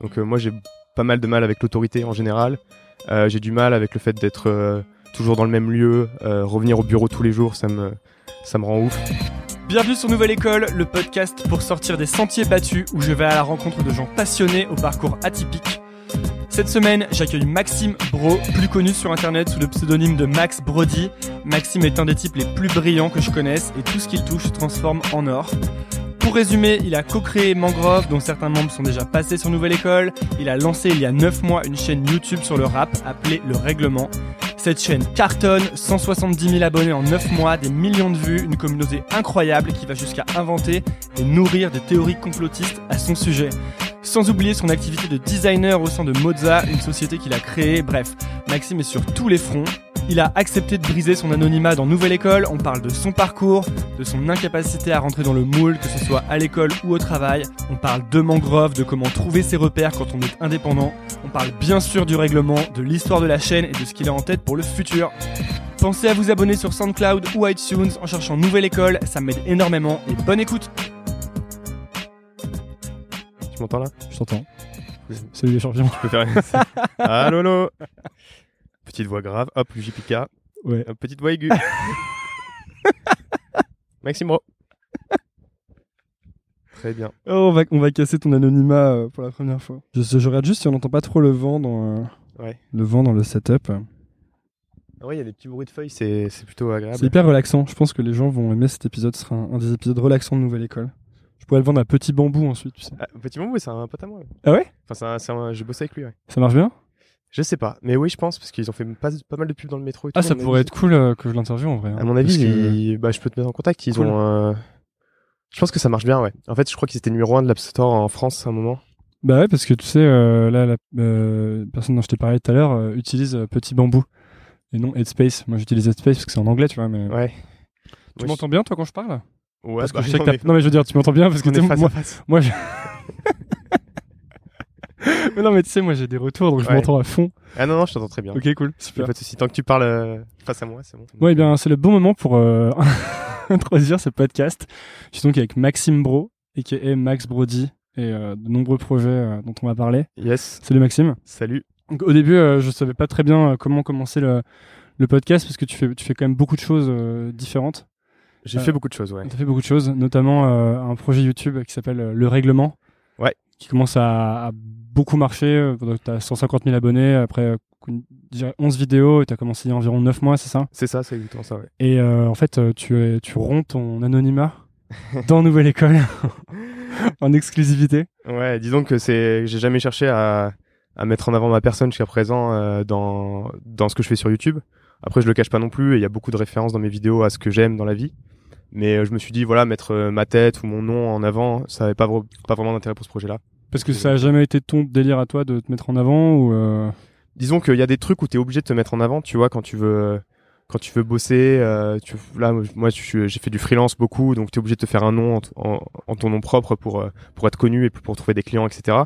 Donc moi j'ai pas mal de mal avec l'autorité en général. j'ai du mal avec le fait d'être toujours dans le même lieu, revenir au bureau tous les jours, ça me, ça me rend ouf. Bienvenue sur Nouvelle École, le podcast pour sortir des sentiers battus où je vais à la rencontre de gens passionnés au parcours atypique. Cette semaine, j'accueille Maxime Bro, plus connu sur internet sous le pseudonyme de Max Brody. Maxime est un des types les plus brillants que je connaisse et tout ce qu'il touche se transforme en or. Pour résumer, il a co-créé Mangrove, dont certains membres sont déjà passés sur Nouvelle École. Il a lancé il y a 9 mois une chaîne YouTube sur le rap appelée Le Règlement. Cette chaîne cartonne, 170 000 abonnés en 9 mois, des millions de vues, une communauté incroyable qui va jusqu'à inventer et nourrir des théories complotistes à son sujet. Sans oublier son activité de designer au sein de Moza, une société qu'il a créée. Bref, Maxime est sur tous les fronts. Il a accepté de briser son anonymat dans Nouvelle École. On parle de son parcours, de son incapacité à rentrer dans le moule, que ce soit à l'école ou au travail. On parle de mangrove, de comment trouver ses repères quand on est indépendant. On parle bien sûr du règlement, de l'histoire de la chaîne et de ce qu'il a en tête pour le futur. Pensez à vous abonner sur SoundCloud ou iTunes en cherchant Nouvelle École, ça m'aide énormément et bonne écoute Tu m'entends là? Je t'entends. Salut les champions. Tu peux faire Allô, allô Petite voix grave, hop, JPK. Ouais. petite voix aiguë. Maxime Très bien. Oh, on, va, on va casser ton anonymat euh, pour la première fois. Je, je regarde juste si on n'entend pas trop le vent dans, euh, le, vent dans le setup. Ah ouais, il y a des petits bruits de feuilles, c'est plutôt agréable. C'est hyper relaxant. Je pense que les gens vont aimer cet épisode. Ce sera un, des épisodes relaxants de Nouvelle École. Je pourrais le vendre à Petit Bambou ensuite, tu sais. Ah, petit Bambou, c'est un pote à moi. Ah ouais? Enfin, j'ai bossé avec lui, ouais. Ça marche bien? Je sais pas, mais oui, je pense, parce qu'ils ont fait pas, pas, mal de pubs dans le métro. Et ah, ça pourrait être cool euh, que je l'interviewe en vrai. Hein. À mon avis, bah, je peux te mettre en contact. Ils ont. Euh... Je pense que ça marche bien, ouais. En fait, je crois qu'ils étaient numéro 1 de l'App Store en France à un moment. Bah ouais, parce que tu sais, euh, là, la personne dont je t'ai parlé tout à l'heure utilise Petit Bambou et non Headspace. Moi, j'utilise Headspace parce que c'est en anglais, tu vois. Mais... Ouais. Tu m'entends bien, toi, quand je parle? Ouais, parce que bah, je sais que Non, mais je veux dire, tu m'entends bien parce que moi, face. moi je... mais non, mais tu sais, moi j'ai des retours donc je m'entends à fond. Ah non, non, je t'entends très bien. Ok, cool. Super. Pas de soucis. Tant que tu parles euh, face à moi, c'est bon. Ouais, eh bien, c'est le bon moment pour euh, introduire ce podcast. Je suis donc avec Maxime Bro, et qui est Max Brody, et euh, de nombreux projets dont on va parler. Yes. Salut Maxime. Salut. Donc, au début, je savais pas très bien comment commencer le, le, podcast parce que tu fais, tu fais quand même beaucoup de choses différentes. J'ai fait beaucoup de choses, ouais. Tu as fait beaucoup de choses, notamment un projet YouTube qui s'appelle Le Règlement. Ouais. Qui commence à, à beaucoup marché. Tu as 150 000 abonnés. Après, 11 vidéos et tu as commencé il y a environ 9 mois, c'est ça? C'est ça, c'est exactement ça, ouais. Et euh, en fait, euh, tu, tu romps ton anonymat dans Nouvelle École en exclusivité. Ouais, disons que c'est, j'ai jamais cherché à, à mettre en avant ma personne jusqu'à présent euh, dans, dans ce que je fais sur YouTube. Après, je le cache pas non plus et il y a beaucoup de références dans mes vidéos à ce que j'aime dans la vie. Mais je me suis dit, voilà, mettre ma tête ou mon nom en avant, ça n'avait pas, pas vraiment d'intérêt pour ce projet-là. Parce que ça a jamais été ton délire à toi de te mettre en avant ou euh... Disons qu'il y a des trucs où tu es obligé de te mettre en avant, tu vois, quand tu veux quand tu veux bosser, euh, tu, là moi j'ai fait du freelance beaucoup, donc tu es obligé de te faire un nom en, en, ton nom propre pour euh, pour être connu et pour trouver des clients, etc.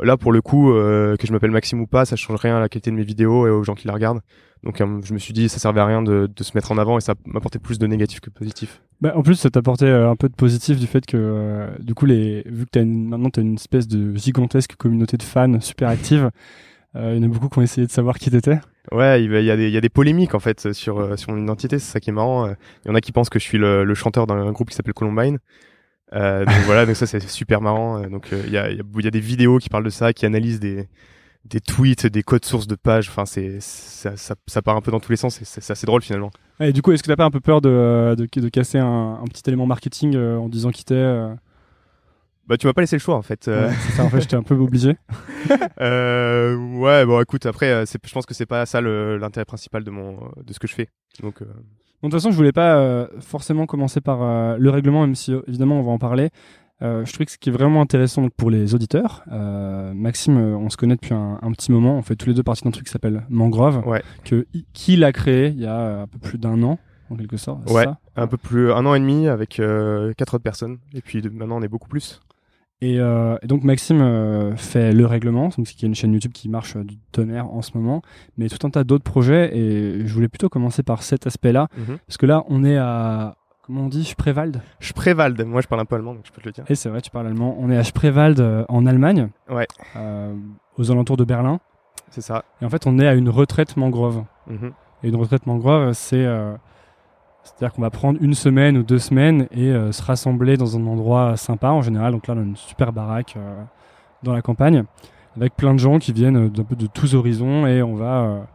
Là pour le coup, euh, que je m'appelle Maxime ou pas, ça change rien à la qualité de mes vidéos et aux gens qui la regardent. Donc euh, je me suis dit ça servait à rien de, de se mettre en avant et ça m'apportait plus de négatif que de positif. Bah, en plus ça t'apportait euh, un peu de positif du fait que euh, du coup les vu que as une, maintenant t'as une espèce de gigantesque communauté de fans super active, il y en a beaucoup qui ont essayé de savoir qui t'étais. Ouais, il y, a des, il y a des polémiques en fait sur sur mon identité, c'est ça qui est marrant. Il y en a qui pensent que je suis le, le chanteur d'un groupe qui s'appelle Columbine. Euh, donc voilà, donc ça c'est super marrant. Donc il y, a, y, a, y a des vidéos qui parlent de ça, qui analysent des des tweets, des codes sources de pages. Enfin, c'est ça, ça, ça, part un peu dans tous les sens. C'est assez drôle finalement. Et du coup, est-ce que t'as pas un peu peur de, de, de casser un, un, petit élément marketing euh, en disant qui t'es euh Bah, tu m'as pas laissé le choix en fait. Euh. Ouais, ça. En fait, j'étais un peu obligé. euh, ouais, bon, écoute, après, je pense que c'est pas ça l'intérêt principal de mon de ce que je fais. Donc. Bon, de toute façon, je voulais pas forcément commencer par le règlement, même si évidemment on va en parler. Euh, je trouve que ce qui est vraiment intéressant pour les auditeurs, euh, Maxime, euh, on se connaît depuis un, un, petit moment. On fait tous les deux partie d'un truc qui s'appelle Mangrove, ouais. que qui l'a créé il y a un peu plus d'un an, en quelque sorte. Ouais, ça un peu plus un an et demi avec euh, quatre autres personnes. Et puis de, maintenant, on est beaucoup plus. Et, euh, et donc Maxime euh, fait le règlement, donc qui est une chaîne YouTube qui marche du tonnerre en ce moment, mais tout un tas d'autres projets. Et je voulais plutôt commencer par cet aspect-là, -hmm. parce que là, on est à comment on dit Spreewald Spreewald. Moi, je parle un peu allemand, donc je peux te le dire. Et c'est vrai, tu parles allemand. On est à Spreewald euh, en Allemagne. Ouais. Euh, aux alentours de Berlin. C'est ça. Et en fait, on est à une retraite mangrove. Mhm. Et une retraite mangrove, c'est euh, c'est-à-dire qu'on va prendre une semaine ou deux semaines et se rassembler dans un endroit sympa en général. Donc là, on a une super baraque dans la campagne avec plein de gens qui viennent d'un peu de tous horizons et on va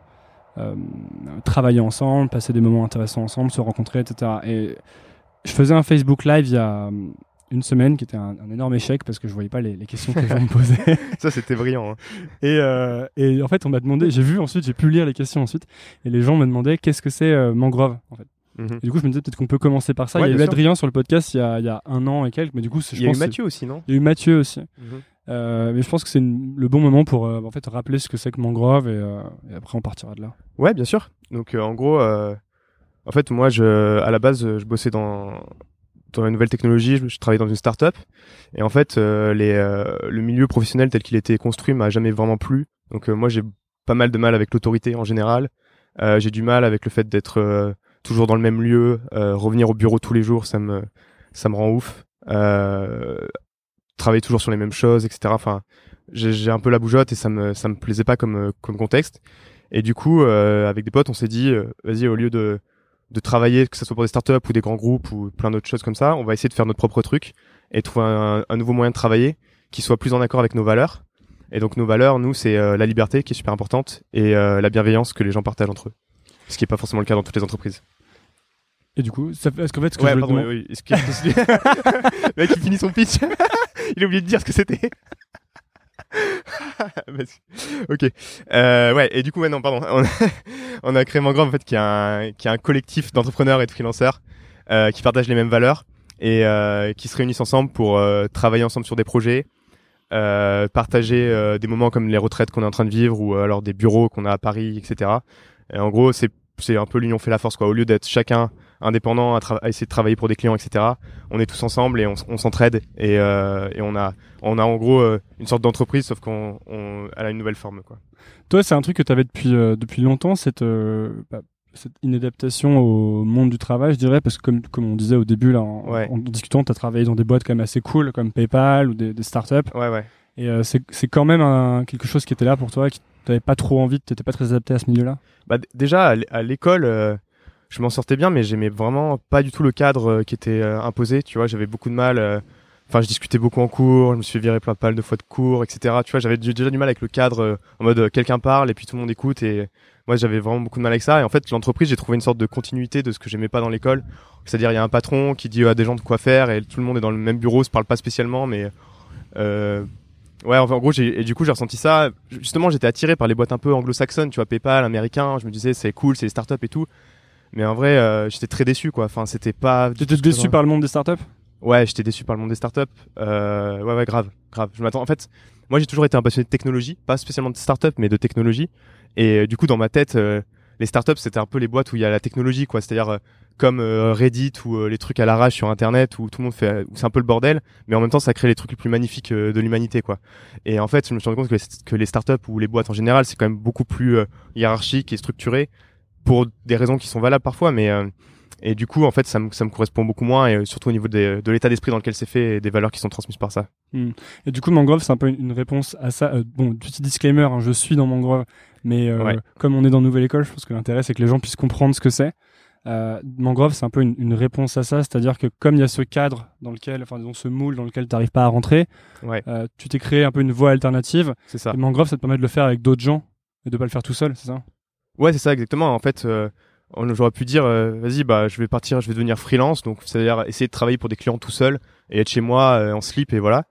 travailler ensemble, passer des moments intéressants ensemble, se rencontrer, etc. Et je faisais un Facebook Live il y a euh, une semaine qui était un, un énorme échec parce que je voyais pas les, les questions que les gens me posaient. Ça, c'était brillant. hein. Et, euh, et en fait, on m'a demandé, j'ai vu ensuite, j'ai pu lire les questions ensuite, et les gens me demandaient qu'est-ce que c'est euh, mangrove en fait. Mhm. Et du coup, je me disais peut-être qu'on peut commencer par ça. Ouais, il y a eu sûr. Adrien sur le podcast il y, a, il y a un an et quelques, mais du coup, je Il y a eu pense Mathieu aussi, non? Il y a eu Mathieu aussi. Euh, mais je pense que c'est le bon moment pour euh, en fait rappeler ce que c'est que mangrove et, euh, et après on partira de là. Ouais, bien sûr. Donc, en gros, en fait, moi, je, à la base, je bossais dans dans la nouvelle technologie. Je, travaillais dans une start-up. Et en fait, les, le milieu professionnel tel qu'il était construit m'a jamais vraiment plu. Donc, moi, j'ai pas mal de mal avec l'autorité en général. J'ai du mal avec le fait d'être toujours dans le même lieu, revenir au bureau tous les jours, ça me ça me rend ouf. Travailler toujours sur les mêmes choses, etc. Enfin, j'ai un peu la bougeotte et ça me ça me plaisait pas comme euh, comme contexte. Et du coup, euh, avec des potes, on s'est dit, euh, vas-y, au lieu de de travailler, que ce soit pour des startups ou des grands groupes ou plein d'autres choses comme ça, on va essayer de faire notre propre truc et trouver un, nouveau moyen de travailler qui soit plus en accord avec nos valeurs. Et donc nos valeurs, nous, c'est la liberté qui est super importante et la bienveillance que les gens partagent entre eux. Ce qui est pas forcément le cas dans toutes les entreprises. Et du coup, ça fait- est-ce qu'en fait, ce que Ouais, je pardon, demander- oui, oui. Est-ce que- Le mec, il finit son pitch. il a oublié de dire ce que c'était. Ok. Euh, ouais. Et du coup, ouais, non, pardon. On a, on a créé Mangrove en fait, qui est un, qui est un collectif d'entrepreneurs et de freelanceurs euh, qui partagent les mêmes valeurs et euh, qui se réunissent ensemble pour euh, travailler ensemble sur des projets, euh, partager euh, des moments comme les retraites qu'on est en train de vivre ou alors des bureaux qu'on a à Paris, etc. Et en gros, c'est c'est un peu l'union fait la force quoi. Au lieu d'être chacun indépendant à, essayer de travailler pour des clients, etc. On est tous ensemble et on, s'entraide et, euh, et on a on a en gros euh, une sorte d'entreprise sauf qu'on on, elle a une nouvelle forme quoi. Toi, c'est un truc que tu avais depuis, euh, depuis longtemps, cette, bah, cette inadaptation au monde du travail, je dirais, parce que comme, comme on disait au début, là, en, Ouais. en discutant, tu as travaillé dans des boîtes quand même assez cool, comme PayPal ou des, des startups. Ouais ouais. Et euh, c'est c'est quand même un- quelque chose qui était là pour toi, qui t'avais pas trop envie, t'étais pas très adapté à ce milieu-là? Bah, déjà à l'école euh, je m'en sortais bien mais j'aimais vraiment pas du tout le cadre euh, qui était euh, imposé. Tu vois j'avais beaucoup de mal. euh, Enfin, je discutais beaucoup en cours, je me suis viré plein pas de fois de cours, etc. Tu vois, j'avais déjà du mal avec le cadre, en mode quelqu'un parle et puis tout le monde écoute. Et moi, j'avais vraiment beaucoup de mal avec ça. Et en fait, l'entreprise, j'ai trouvé une sorte de continuité de ce que j'aimais pas dans l'école. C'est-à-dire, il y a un patron qui dit à des gens de quoi faire et tout le monde est dans le même bureau, se parle pas spécialement, mais euh, ouais, en gros, et du coup, j'ai ressenti ça. Justement, j'étais attiré par les boîtes un peu anglo-saxonnes, tu vois, PayPal, américain. Je me disais, c'est cool, c'est les startups et tout. Mais en vrai, euh, j'étais très déçu, quoi. Enfin, c'était pas. T'étais déçu par le monde des startups? Ouais, j'étais déçu par le monde des startups. Euh, ouais, ouais, grave, grave. Je m'attends. En fait, moi, j'ai toujours été un passionné de technologie, pas spécialement de startups, mais de technologie. Et euh, du coup, dans ma tête, euh, les startups, c'était un peu les boîtes où il y a la technologie, quoi. C'est-à-dire euh, comme euh, Reddit ou les trucs à l'arrache sur Internet où tout le monde fait, où c'est un peu le bordel, mais en même temps, ça crée les trucs les plus magnifiques de l'humanité, quoi. Et en fait, je me suis rendu compte que les, que les startups ou les boîtes en général, c'est quand même beaucoup plus hiérarchique et structuré pour des raisons qui sont valables parfois, mais euh, et du coup, en fait, ça me, ça me correspond beaucoup moins, et euh, surtout au niveau des- de l'état d'esprit dans lequel c'est fait et des valeurs qui sont transmises par ça. Et du coup, Mangrove, c'est un peu une, réponse à ça. Euh, bon, petit disclaimer, hein, je suis dans Mangrove, mais euh, Ouais. comme on est dans Nouvelle École, je pense que l'intérêt, c'est que les gens puissent comprendre ce que c'est. Euh, Mangrove, c'est un peu une, une réponse à ça, c'est-à-dire que comme il y a ce cadre dans lequel, enfin, disons, ce moule dans lequel tu n'arrives pas à rentrer, Ouais, tu t'es créé un peu une voie alternative. c'est ça. Et Mangrove, ça te permet de le faire avec d'autres gens et de pas le faire tout seul, c'est ça? Ouais, c'est ça exactement. En fait, euh, on- j'aurais pu dire, euh, vas-y, bah, je vais partir, je vais devenir freelance, donc c'est-à-dire essayer de travailler pour des clients tout seul et être chez moi euh, en slip et voilà.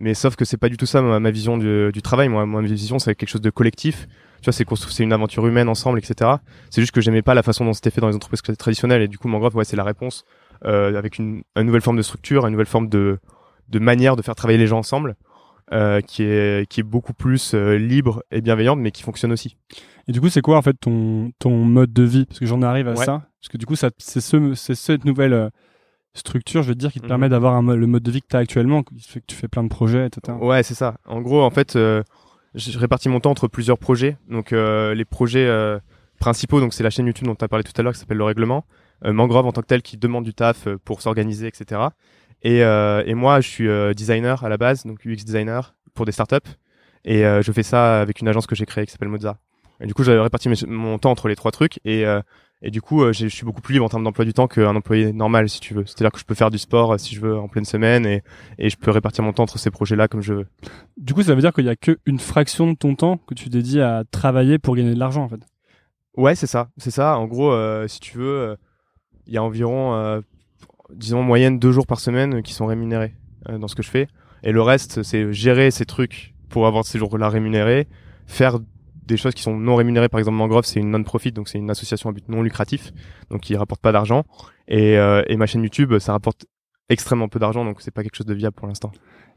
Mais sauf que c'est pas du tout ça ma, ma vision du, du travail. Moi, ma vision, c'est quelque chose de collectif. Tu vois, c'est c'est une aventure humaine ensemble, etc. C'est juste que j'aimais pas la façon dont c'était fait dans les entreprises traditionnelles et du coup, Mangrove, ouais, c'est la réponse euh, avec une, une nouvelle forme de structure, une nouvelle forme de, de manière de faire travailler les gens ensemble, euh, qui est qui est beaucoup plus euh, libre et bienveillante, mais qui fonctionne aussi. Et du coup, c'est quoi en fait ton, ton mode de vie? Parce que j'en arrive à Ouais. ça. Parce que du coup, c'est ce, cette nouvelle euh, structure, je veux dire, qui te Mhm. permet d'avoir le mode de vie que tu as actuellement, qui fait que tu fais plein de projets, etc. Ouais, c'est ça. En gros, en fait, euh, je répartis mon temps entre plusieurs projets. Donc, euh, les projets euh, principaux, donc c'est la chaîne YouTube dont tu as parlé tout à l'heure, qui s'appelle Le Règlement. Mangrove en tant que tel qui demande du taf pour s'organiser, etc. Et, et moi, je suis designer à la base, donc UX designer pour des startups. Et je fais ça avec une agence que j'ai créée qui s'appelle Mozart. Et du coup, j'avais réparti mon temps entre les trois trucs et et du coup, euh, je suis beaucoup plus libre en termes d'emploi du temps qu'un employé normal, si tu veux. C'est-à-dire que je peux faire du sport euh, si je veux en pleine semaine et, et je peux répartir mon temps entre ces projets-là comme je veux. Du coup, ça veut dire qu'il y a qu'une fraction de ton temps que tu dédies à travailler pour gagner de l'argent, en fait. Ouais, c'est ça. C'est ça. En gros, euh, si tu veux, il y a environ, disons, moyenne deux jours par semaine qui sont rémunérés dans ce que je fais. Et le reste, c'est gérer ces trucs pour avoir ces jours-là rémunérés, faire des choses qui sont non rémunérées. Par exemple, Mangrove, c'est une non-profit, donc c'est une association à but non lucratif, donc qui rapporte pas d'argent. Et, euh, et ma chaîne YouTube, ça rapporte extrêmement peu d'argent, donc c'est pas quelque chose de viable pour l'instant.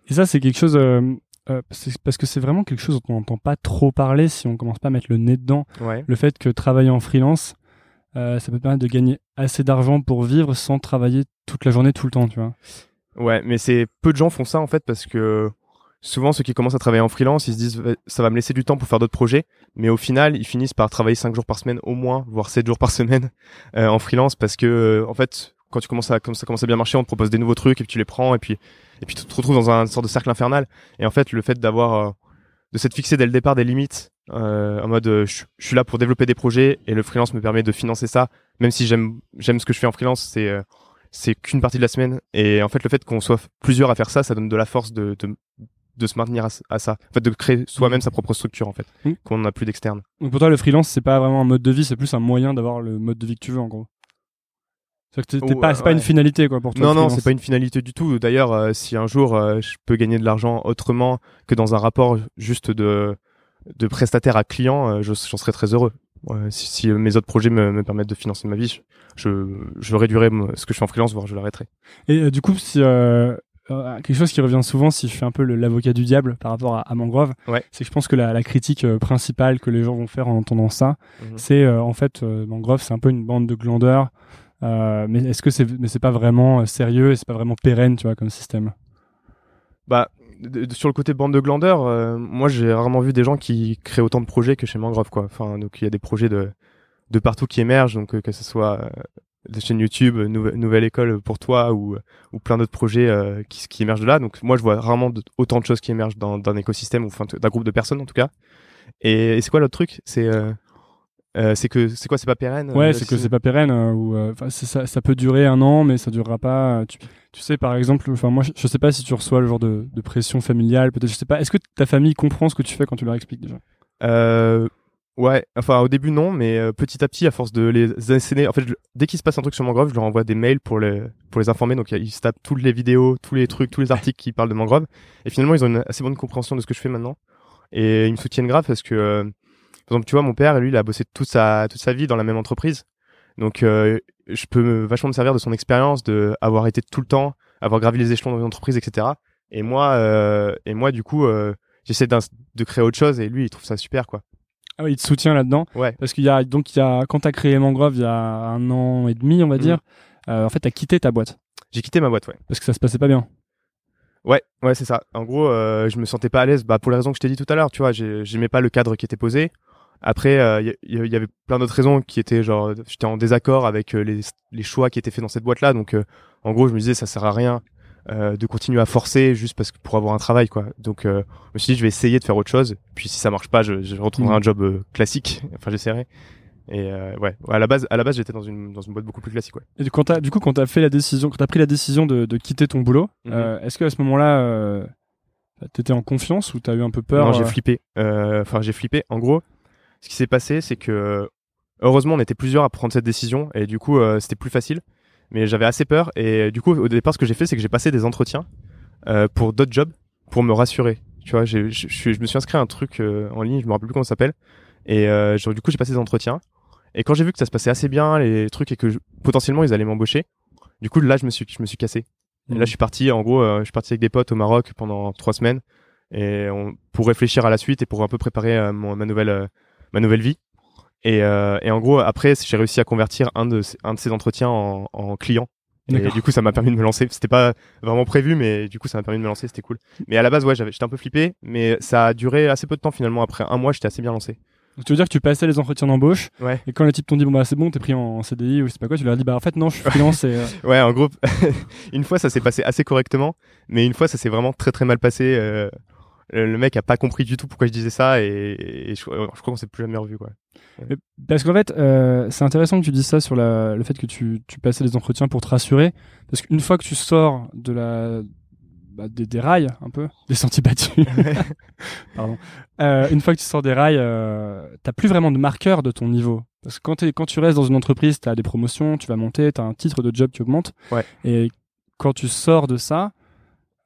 Et ça, c'est quelque chose, euh, euh parce que c'est vraiment quelque chose dont on n'entend pas trop parler si on commence pas à mettre le nez dedans. Ouais. Le fait que travailler en freelance, ça peut permettre de gagner assez d'argent pour vivre sans travailler toute la journée, tout le temps, tu vois. Ouais, mais c'est peu de gens font ça en fait parce que souvent ceux qui commencent à travailler en freelance, ils se disent ça va me laisser du temps pour faire d'autres projets, mais au final, ils finissent par travailler 5 jours par semaine au moins, voire 7 jours par semaine euh, en freelance parce que euh, en fait, quand tu commences à comme ça commence à bien marcher, on te propose des nouveaux trucs et puis tu les prends et puis et puis tu te retrouves dans un sorte de cercle infernal. Et en fait, le fait d'avoir euh, de s'être fixé dès le départ des limites en mode je, suis là pour développer des projets et le freelance me permet de financer ça même si j'aime j'aime ce que je fais en freelance, c'est c'est qu'une partie de la semaine. Et en fait le fait qu'on soit plusieurs à faire ça ça donne de la force de, de, de se maintenir à, ça. En fait, de créer soi-même sa propre structure, en fait, mmh. qu'on n'a plus d'externe. Donc pour toi, le freelance, c'est pas vraiment un mode de vie, c'est plus un moyen d'avoir le mode de vie que tu veux, en gros. C'est pas, pas une finalité, quoi, pour toi. Non, non, c'est pas une finalité du tout. D'ailleurs, euh, si un jour euh, je peux gagner de l'argent autrement que dans un rapport juste de, de prestataire à client, euh, j'en serais très heureux. si, si mes autres projets me, me, permettent de financer ma vie, je, je, réduirai ce que je fais en freelance, voire je l'arrêterai. Et du coup, si euh, quelque chose qui revient souvent si je fais un peu l'avocat du diable par rapport à, Mangrove, c'est que je pense que la, critique euh, principale que les gens vont faire en entendant ça, mhm. c'est euh, en fait Mangrove c'est un peu une bande de glandeurs, mais est-ce que c'est mais c'est pas vraiment sérieux et c'est pas vraiment pérenne tu vois comme système? Bah sur le côté bande de glandeurs, moi j'ai rarement vu des gens qui créent autant de projets que chez Mangrove quoi. Enfin donc il y a des projets de de partout qui émergent donc que ce soit des chaînes YouTube, nouvelle école pour toi ou, ou plein d'autres projets euh, qui, qui émergent de là. Donc moi je vois rarement autant de choses qui émergent dans d'un écosystème ou enfin d'un groupe de personnes en tout cas. Et, c'est quoi l'autre truc? C'est euh, euh, c'est que c'est quoi? C'est pas pérenne ouais c'est que c'est pas pérenne ou ça, ça peut durer un an mais ça durera pas tu, tu sais par exemple enfin moi je, sais pas si tu reçois le genre de, de pression familiale peut-être je sais pas est-ce que ta famille comprend ce que tu fais quand tu leur expliques déjà? Euh, Ouais, enfin au début non, mais euh, petit à petit, à force de les asséner, en fait, dès qu'il se passe un truc sur Mangrove, je leur envoie des mails pour les pour les informer. Donc ils se tapent toutes les vidéos, tous les trucs, tous les articles qui parlent de Mangrove. Et finalement, ils ont une assez bonne compréhension de ce que je fais maintenant. Et ils me soutiennent grave parce que, euh, par exemple, tu vois, mon père, lui, il a bossé toute sa toute sa vie dans la même entreprise. Donc euh, je peux vachement me servir de son expérience, de avoir été tout le temps, avoir gravi les échelons dans une entreprise, etc. Et moi, et moi, du coup, j'essaie de créer autre chose. Et lui, il trouve ça super, quoi. Ah oui, il te soutient là-dedans. Ouais. Parce qu'il y a donc il y a quand t'as créé Mangrove il y a un an et demi, on va mm. dire. Euh, en fait, t'as quitté ta boîte. J'ai quitté ma boîte, ouais. Parce que ça se passait pas bien. Ouais, ouais, c'est ça. En gros, euh, je me sentais pas à l'aise, bah pour les raisons que je t'ai dit tout à l'heure. Tu vois, j'aimais pas le cadre qui était posé. Après, il euh, y, avait plein d'autres raisons qui étaient genre, j'étais en désaccord avec euh, les, les, choix qui étaient faits dans cette boîte-là. Donc, en gros, je me disais, ça sert à rien euh, de continuer à forcer juste parce que pour avoir un travail quoi. Donc euh, je me suis dit je vais essayer de faire autre chose. Puis si ça marche pas, je, je retrouverai mm. un job euh, classique. Enfin j'essaierai. Et ouais, à la base, à la base, j'étais dans une dans une boîte beaucoup plus classique, ouais. Et quand as, du coup, quand t'as fait la décision, quand t'as pris la décision de, de quitter ton boulot, mm-hmm. est-ce que à ce moment-là, t'étais en confiance ou t'as eu un peu peur Non, j'ai flippé. Enfin, j'ai flippé. En gros, ce qui s'est passé, c'est que heureusement, on était plusieurs à prendre cette décision et du coup, c'était plus facile mais j'avais assez peur et du coup au départ ce que j'ai fait c'est que j'ai passé des entretiens euh, pour d'autres jobs pour me rassurer. Tu vois je, je, je me suis inscrit à un truc euh, en ligne je me rappelle plus comment ça s'appelle et euh, du coup j'ai passé des entretiens et quand j'ai vu que ça se passait assez bien les trucs et que potentiellement ils allaient m'embaucher du coup là je me suis je me suis cassé. Et là mmh. je suis parti en gros euh, je suis parti avec des potes au Maroc pendant trois semaines et on, pour réfléchir à la suite et pour un peu préparer ma nouvelle ma nouvelle vie et, euh, et en gros, après, j'ai réussi à convertir un de, un de ces entretiens en, en client. Et du coup, ça m'a permis de me lancer. C'était pas vraiment prévu, mais du coup, ça m'a permis de me lancer. C'était cool. Mais à la base, ouais, j'étais un peu flippé, mais ça a duré assez peu de temps finalement. Après un mois, j'étais assez bien lancé. Donc, tu veux dire que tu passais les entretiens d'embauche Ouais. et quand les types t'ont dit bon bah c'est bon t'es pris en CDI ou je sais pas quoi tu leur as dit bah en fait non je suis freelance et euh, Ouais, en gros, une fois ça s'est passé assez correctement, mais une fois ça s'est vraiment très très mal passé. euh, le le mec a pas compris du tout pourquoi je disais ça et, et je, je crois qu'on s'est plus jamais revu quoi. Parce qu'en fait, euh, c'est intéressant que tu dises ça sur la, le fait que tu, tu passais les entretiens pour te rassurer. Parce qu'une fois que tu sors de la, bah, des, des rails, un peu, des sentiers battus, pardon, euh, une fois que tu sors des rails, euh, t'as plus vraiment de marqueur de ton niveau. Parce que quand, t'es- quand tu restes dans une entreprise, t'as des promotions, tu vas monter, t'as un titre de job qui augmente. Ouais. Et quand tu sors de ça,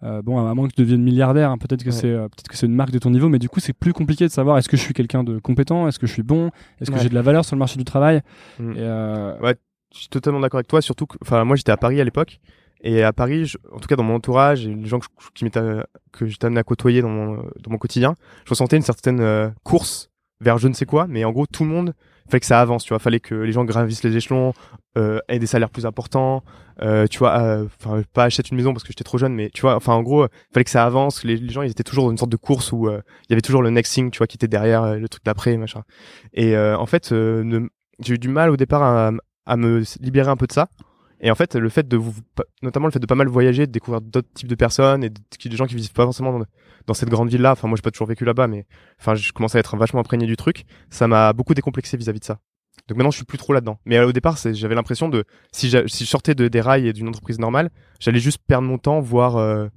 euh, bon, à moins que tu deviennes milliardaire, hein, peut-être que Ouais. c'est euh, peut-être que c'est une marque de ton niveau, mais du coup, c'est plus compliqué de savoir est-ce que je suis quelqu'un de compétent, est-ce que je suis bon, est-ce que Ouais. j'ai de la valeur sur le marché du travail. Mm. Et, euh, Je suis totalement d'accord avec toi, surtout que, enfin, moi j'étais à Paris à l'époque, et à Paris, je- en tout cas dans mon entourage, et les gens que, je- qui m'étaient, que j'étais amené à côtoyer dans mon, dans mon quotidien, je ressentais une certaine euh, course vers je ne sais quoi, mais en gros tout le monde, fallait que ça avance, tu vois, fallait que les gens gravissent les échelons, euh, aient des salaires plus importants, euh, tu vois, euh, enfin pas acheter une maison parce que j'étais trop jeune, mais tu vois, enfin en gros, fallait que ça avance, les, gens ils étaient toujours dans une sorte de course où euh, il y avait toujours le next thing, tu vois, qui était derrière euh, le truc d'après, machin. Et en fait, j'ai eu du mal au départ à me libérer un peu de ça. Et en fait, le fait de vous, notamment le fait de pas mal voyager, de découvrir d'autres types de personnes et de, des gens qui vivent pas forcément dans, dans cette grande ville-là. Enfin, moi, j'ai pas toujours vécu là-bas, mais enfin, je commençais à être vachement imprégné du truc. Ça m'a beaucoup décomplexé vis-à-vis de ça. Donc maintenant, je suis plus trop là-dedans. Mais euh, au départ, j'avais l'impression de, si je sortais de, des rails et d'une entreprise normale, j'allais juste perdre mon temps, voire euh,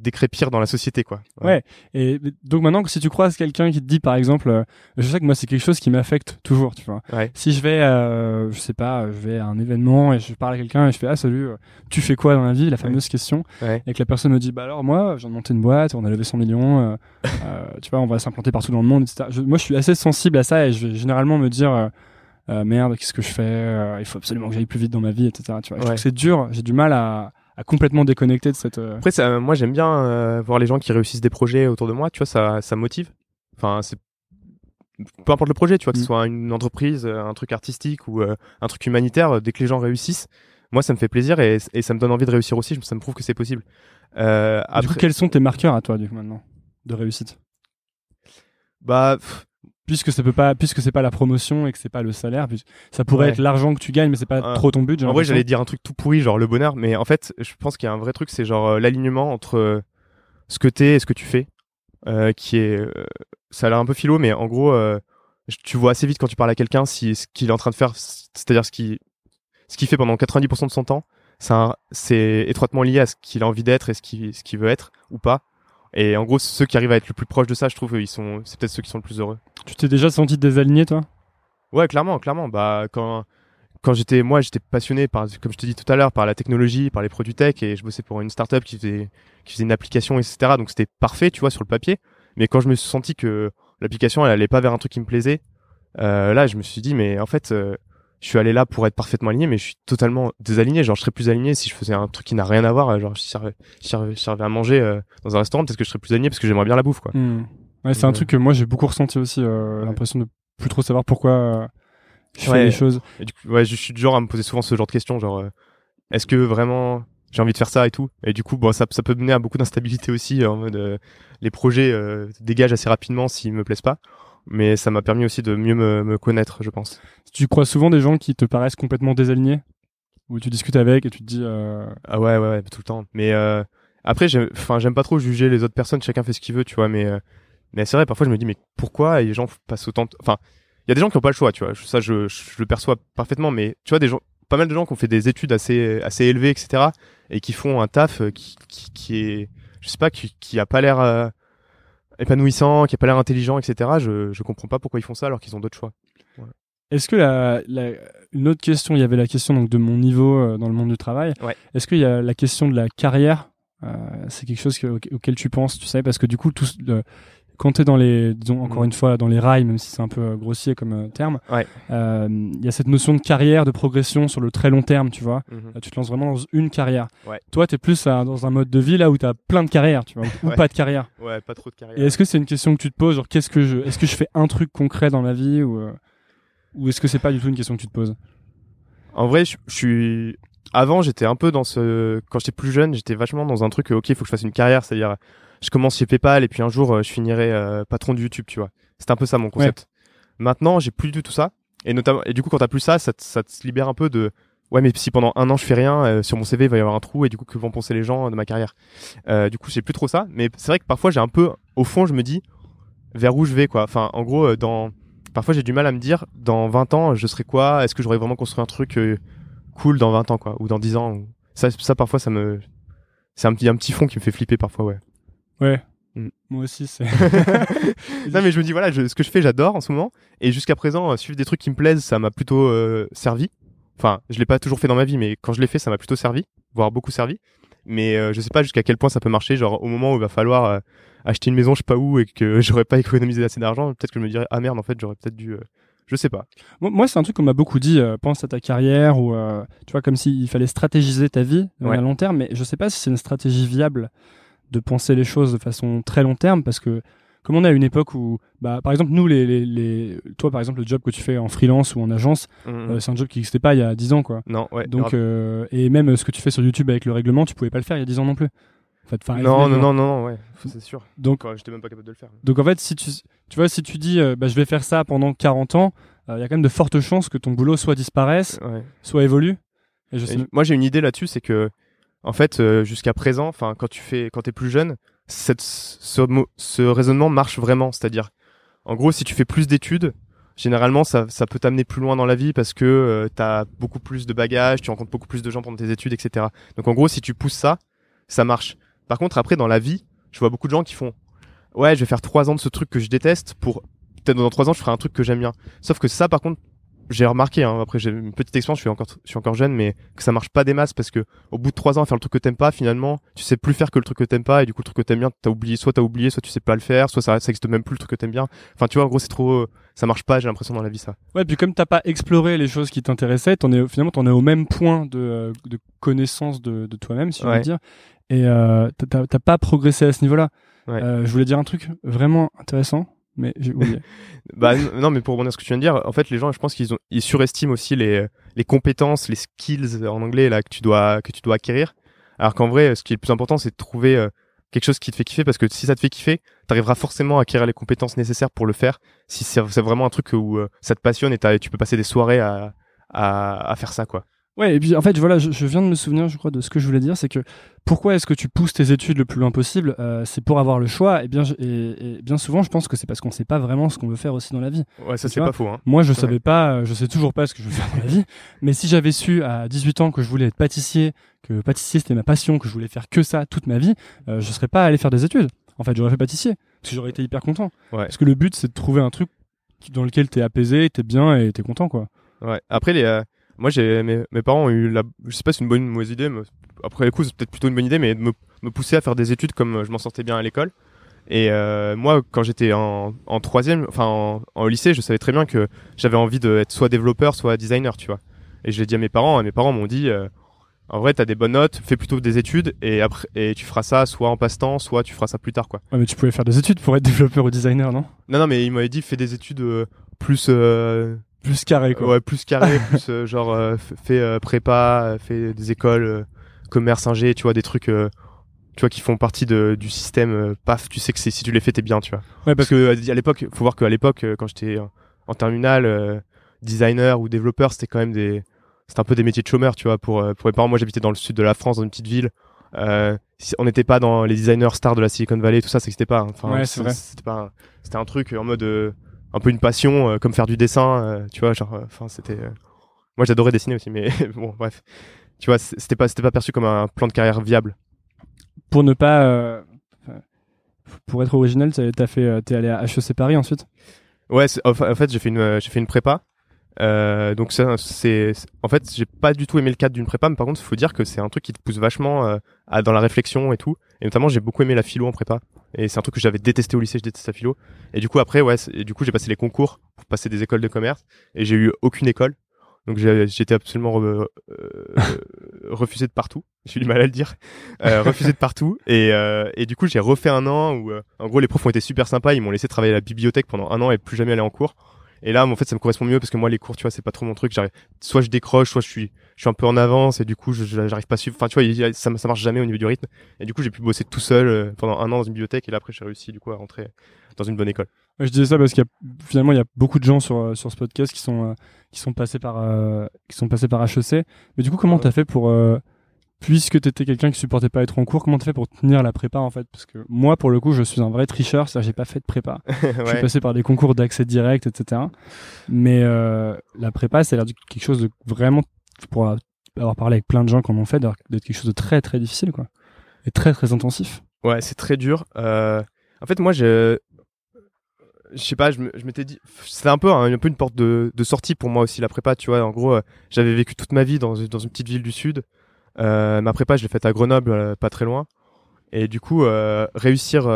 décrépir dans la société, quoi. Ouais. Et donc maintenant, si tu croises quelqu'un qui te dit, par exemple, euh, je sais que moi c'est quelque chose qui m'affecte toujours, tu vois. Ouais. Si je vais, euh, je sais pas, je vais à un événement et je parle à quelqu'un et je fais ah salut, euh, tu fais quoi dans la vie, la fameuse question, et que la personne me dit bah alors moi, de monter une boîte, on a levé 100 millions, euh, tu vois, on va s'implanter partout dans le monde, etc. Je- moi, je suis assez sensible à ça et je vais généralement me dire merde, qu'est-ce que je fais Il faut absolument que j'aille plus vite dans ma vie, etc. Tu vois, je trouve que c'est dur. J'ai du mal à, à complètement déconnecter de cette. euh, Après, ça, moi, j'aime bien euh, voir les gens qui réussissent des projets autour de moi. Tu vois, ça, ça motive. Enfin, c'est peu importe le projet, tu vois, que ce Mm. soit une entreprise, euh, un truc artistique ou euh, un truc humanitaire. Dès que les gens réussissent, moi, ça me fait plaisir et, et ça me donne envie de réussir aussi. Ça me prouve que c'est possible. Euh, Du coup, quels sont tes marqueurs à toi, du coup, maintenant, de réussite? Bah, pff, Puisque ça peut pas, puisque c'est pas la promotion et que c'est pas le salaire, ça pourrait Ouais. être l'argent que tu gagnes, mais c'est pas Euh, trop ton but. en vrai, j'allais dire un truc tout pourri, genre le bonheur, mais en fait, je pense qu'il y a un vrai truc, c'est genre euh, l'alignement entre euh, ce que t'es et ce que tu fais, euh, qui est, ça a l'air un peu philo, mais en gros, tu vois assez vite quand tu parles à quelqu'un si ce qu'il est en train de faire, c'est-à-dire ce qu'il, ce qu'il fait pendant 90% de son temps, c'est étroitement lié à ce qu'il a envie d'être et ce qu'il, ce qu'il veut être ou pas. Et en gros, ceux qui arrivent à être le plus proche de ça, je trouve, ils sont, c'est peut-être ceux qui sont le plus heureux. Tu t'es déjà senti désaligné, toi? Ouais, clairement, clairement. Bah, quand, quand j'étais, moi, j'étais passionné par, comme je te dis tout à l'heure, par la technologie, par les produits tech, et je bossais pour une startup qui faisait, qui faisait une application, etc. Donc c'était parfait, tu vois, sur le papier. Mais quand je me suis senti que l'application, elle allait pas vers un truc qui me plaisait, euh, là, je me suis dit, mais en fait, euh, je suis allé là pour être parfaitement aligné, mais je suis totalement désaligné. Genre, je serais plus aligné si je faisais un truc qui n'a rien à voir. Genre, je servais, je servais, je servais à manger euh, dans un restaurant, peut-être que je serais plus aligné parce que j'aimerais bien la bouffe, quoi. Hmm. Ouais, c'est un truc que moi j'ai beaucoup ressenti aussi, euh, Ouais. l'impression de plus trop savoir pourquoi euh, je fais les choses. Et du coup, ouais, je suis du genre à me poser souvent ce genre de questions, genre, euh, est-ce que vraiment j'ai envie de faire ça et tout? Et du coup, bon, ça, ça peut mener à beaucoup d'instabilité aussi, en mode, euh, les projets euh, dégagent assez rapidement s'ils me plaisent pas. Mais ça m'a permis aussi de mieux me, me connaître, je pense. Tu crois souvent des gens qui te paraissent complètement désalignés? Où tu discutes avec et tu te dis. euh, Ah ouais, ouais, ouais, tout le temps. Mais après, j'aime- pas trop juger les autres personnes. Chacun fait ce qu'il veut, tu vois. Mais, mais c'est vrai, parfois, je me dis, mais pourquoi les gens passent autant de... Enfin, il y a des gens qui ont pas le choix, tu vois. Ça, je, je le perçois parfaitement. Mais tu vois, des gens, pas mal de gens qui ont fait des études assez, assez élevées, etc. Et qui font un taf euh, qui, qui, qui est, je sais pas, qui, qui a pas l'air euh, épanouissant, qui a pas l'air intelligent, etc. Je, je comprends pas pourquoi ils font ça alors qu'ils ont d'autres choix. Est-ce que la, la- une autre question, il y avait la question donc de mon niveau euh, dans le monde du travail. Ouais. Est-ce qu'il y a la question de la carrière euh, C'est quelque chose que- auquel auquel tu penses, tu sais, parce que du coup, tout, le- quand tu es dans les, disons encore Mhm. une fois, dans les rails, même si c'est un peu euh, grossier comme euh, terme, Ouais. euh, il y a cette notion de carrière, de progression sur le très long terme, tu vois. Mhm. Là, tu te lances vraiment dans une carrière. Ouais. Toi, tu es plus dans un mode de vie là où tu as plein de carrières, tu vois, ou Ouais. pas de carrière. Ouais, pas trop de carrière. Et est-ce que c'est une question que tu te poses, genre qu'est-ce que je, est-ce que je fais un truc concret dans ma vie ou, euh, ou est-ce que c'est pas du tout une question que tu te poses? En vrai, je, suis. Avant, j'étais un peu dans ce. Quand j'étais plus jeune, j'étais vachement dans un truc. Ok, il faut que je fasse une carrière, c'est-à-dire, je commence chez PayPal et puis un jour, euh, je finirai euh, patron de YouTube, tu vois. C'était un peu ça mon concept. Maintenant, j'ai plus du tout ça. Et notamment, et du coup, quand t'as plus ça, ça, te- ça te libère un peu de, ouais, mais si pendant un an je fais rien, euh, sur mon CV il va y avoir un trou et du coup que vont penser les gens de ma carrière. Euh, du coup, j'ai plus trop ça. Mais c'est vrai que parfois j'ai un peu, au fond, je me dis vers où je vais quoi. Enfin, en gros, euh, dans, parfois j'ai du mal à me dire dans 20 ans je serai quoi? Est-ce que j'aurais vraiment construit un truc euh, cool dans 20 ans quoi, ou dans 10 ans? ou- Ça, ça parfois ça me, c'est un petit, un petit fond qui me fait flipper parfois, ouais. Ouais. Mm. Moi aussi, c'est. non mais je me dis voilà je- ce que je fais j'adore en ce moment et jusqu'à présent euh, suivre des trucs qui me plaisent ça m'a plutôt euh, servi enfin je l'ai pas toujours fait dans ma vie mais quand je l'ai fait ça m'a plutôt servi voire beaucoup servi mais euh, je sais pas jusqu'à quel point ça peut marcher genre au moment où il va falloir euh, acheter une maison je sais pas où et que j'aurais pas économisé assez d'argent peut-être que je me dirais ah merde en fait j'aurais peut-être dû je sais pas Moi, c'est un truc qu'on m'a beaucoup dit. euh, pense à ta carrière ou euh, tu vois comme s'il fallait stratégiser ta vie Ouais. à long terme. Mais je sais pas si c'est une stratégie viable de penser les choses de façon très long terme parce que comme on est à une époque où, bah, par exemple, nous, les, les, les- toi, par exemple, le job que tu fais en freelance ou en agence, Mhm. euh, c'est un job qui n'existait pas il y a 10 ans, quoi. non ouais Donc, euh, et même euh, ce que tu fais sur YouTube avec le règlement, tu pouvais pas le faire il y a 10 ans non plus. En fait, enfin, non, non non non non ouais c'est sûr Donc, Quoi, j'étais même pas capable de le faire donc en fait, si tu, tu vois, si tu dis, euh, bah, je vais faire ça pendant 40 ans, il y a quand même de fortes chances que ton boulot soit disparaisse, ouais soit évolue. Et je sais, Et moi, j'ai une idée là-dessus, c'est que, en fait, euh, jusqu'à présent, enfin, quand tu fais, quand t'es plus jeune, ce, raisonnement marche vraiment. C'est-à-dire, en gros, si tu fais plus d'études, généralement, ça, ça peut t'amener plus loin dans la vie parce que euh, t'as beaucoup plus de bagages, tu rencontres beaucoup plus de gens pendant tes études, etc. Donc, en gros, si tu pousses ça, ça marche. Par contre, après, dans la vie, je vois beaucoup de gens qui font, ouais, je vais faire trois ans de ce truc que je déteste pour peut-être dans trois ans, je ferai un truc que j'aime bien. Sauf que ça, par contre, j'ai remarqué, hein, après j'ai une petite expérience, je suis encore, je suis encore jeune, mais que ça marche pas des masses parce que au bout de trois ans à faire le truc que t'aimes pas, finalement, tu sais plus faire que le truc que t'aimes pas et du coup le truc que t'aimes bien, t'as oublié, soit t'as oublié, soit tu sais pas le faire, soit ça, ça existe même plus le truc que t'aimes bien. Enfin, tu vois, en gros, c'est trop, ça marche pas, j'ai l'impression dans la vie ça. Ouais, puis comme t'as pas exploré les choses qui t'intéressaient, t'en es finalement t'en es au même point de, de connaissance de, de toi-même, si je Ouais. veux dire, et euh, t'as pas progressé à ce niveau-là. Ouais. Euh, je voulais dire un truc vraiment intéressant, mais. Bah non, mais pour rebondir sur ce que tu viens de dire, en fait, les gens, je pense qu'ils ont, ils surestiment aussi les, les compétences, les skills en anglais là que tu dois, que tu dois acquérir. Alors qu'en vrai, ce qui est le plus important, c'est de trouver euh, quelque chose qui te fait kiffer parce que si ça te fait kiffer, t'arriveras forcément à acquérir les compétences nécessaires pour le faire. Si c'est vraiment un truc où euh, ça te passionne et t'as- tu peux passer des soirées à, à, à faire ça, quoi. Ouais, et puis en fait, voilà, je, je viens de me souvenir, je crois, de ce que je voulais dire, c'est que pourquoi est-ce que tu pousses tes études le plus loin possible Euh, C'est pour avoir le choix, et bien, je- et, et bien souvent, je pense que c'est parce qu'on sait pas vraiment ce qu'on veut faire aussi dans la vie. Ouais, ça c'est pas faux, hein. Moi, je Ouais. savais pas, euh, je sais toujours pas ce que je veux faire dans la vie, mais si j'avais su à 18 ans que je voulais être pâtissier, que pâtissier c'était ma passion, que je voulais faire que ça toute ma vie, euh, je serais pas allé faire des études. En fait, j'aurais fait pâtissier, parce que j'aurais été hyper content. Ouais. Parce que le but, c'est de trouver un truc dans lequel t'es apaisé, t'es bien et t'es content, quoi. Ouais. Après, les, euh, moi, j'ai mes, mes parents ont eu la, je sais pas si c'est une bonne ou une mauvaise idée, mais après les coups, c'est peut-être plutôt une bonne idée, mais de me, me pousser à faire des études comme euh, je m'en sortais bien à l'école. Et euh, moi, quand j'étais en, en troisième, enfin en, en lycée, je savais très bien que j'avais envie d'être soit développeur, soit designer, tu vois. Et je l'ai dit à mes parents, et mes parents m'ont dit, euh, en vrai, t'as des bonnes notes, fais plutôt des études, et après, et tu feras ça soit en passe-temps, soit tu feras ça plus tard, quoi. Ouais, mais tu pouvais faire des études pour être développeur ou designer, non? Non, non, mais ils m'avaient dit, fais des études euh, plus euh, Plus carré, quoi. Ouais, plus carré, plus euh, genre euh, fait euh, prépa, fait des écoles, euh, commerce, ingé, tu vois, des trucs, euh, tu vois, qui font partie de, du système. euh, paf, tu sais que c'est- si tu les fais, t'es bien, tu vois. Ouais, Parce que à l'époque, faut voir qu'à l'époque, quand j'étais en- terminale, euh, designer ou développeur, c'était quand même des, c'était un peu des métiers de chômeur, tu vois. Pour pour mes parents, moi, j'habitais dans le sud de la France, dans une petite ville. Euh, on n'était pas dans les designers stars de la Silicon Valley, tout ça, ça n'existait pas. hein. Enfin, Ouais, c'est vrai. C'était pas, un- c'était un truc en mode euh, un peu une passion, euh, comme faire du dessin, euh, tu vois, genre, euh, enfin, c'était. euh, Moi, j'adorais dessiner aussi, mais bon, bref. Tu vois, c'était pas, c'était pas perçu comme un plan de carrière viable. Pour ne pas. euh, Pour être original, t'as fait, t'es allé à HEC Paris ensuite? Ouais, en fa- en fait, j'ai fait une, j'ai fait une prépa. Euh, donc ça, c'est, en fait, j'ai pas du tout aimé le cadre d'une prépa, mais par contre, il faut dire que c'est un truc qui te pousse vachement euh, à dans la réflexion et tout. Et notamment, j'ai beaucoup aimé la philo en prépa. Et c'est un truc que j'avais détesté au lycée, je détestais la philo. Et du coup, après, ouais, et du coup, j'ai passé les concours pour passer des écoles de commerce. Et j'ai eu aucune école. Donc j'ai j'étais absolument re- euh, refusé de partout. J'ai du mal à le dire. Euh, refusé de partout. Et, euh, et du coup, j'ai refait un an où, euh, en gros, les profs ont été super sympas. Ils m'ont laissé travailler à la bibliothèque pendant un an et plus jamais aller en cours. Et là, en fait, ça me correspond mieux parce que moi, les cours, tu vois, c'est pas trop mon truc. J'arrive, soit je décroche, soit je suis, je suis un peu en avance et du coup, j'arrive pas à suivre. Enfin, tu vois, ça, ça marche jamais au niveau du rythme. Et du coup, j'ai pu bosser tout seul euh, pendant un an dans une bibliothèque et là, après, j'ai réussi, du coup, à rentrer dans une bonne école. je disais ça parce qu'il y a finalement il y a beaucoup de gens sur sur ce podcast qui sont qui sont passés par qui sont passés par HEC. Mais du coup, comment t'as fait pour puisque tu étais quelqu'un qui supportait pas être en cours, comment tu fait pour tenir la prépa en fait? Parce que moi, pour le coup, je suis un vrai tricheur, c'est-à-dire j'ai pas fait de prépa. Je suis passé par des concours d'accès direct, etc. Mais euh, la prépa, c'est l'air quelque chose de vraiment, pour avoir parlé avec plein de gens qui en ont fait, d'être quelque chose de très très difficile, quoi, et très très intensif. Ouais, c'est très dur. Euh, en fait, moi, je, je sais pas, je m'étais dit, c'était un peu un, peu une porte de, de, sortie pour moi aussi la prépa, tu vois. En gros, euh, j'avais vécu toute ma vie dans, dans une petite ville du sud. Euh, ma prépa, je l'ai faite à Grenoble, euh, pas très loin. Et du coup, euh, réussir,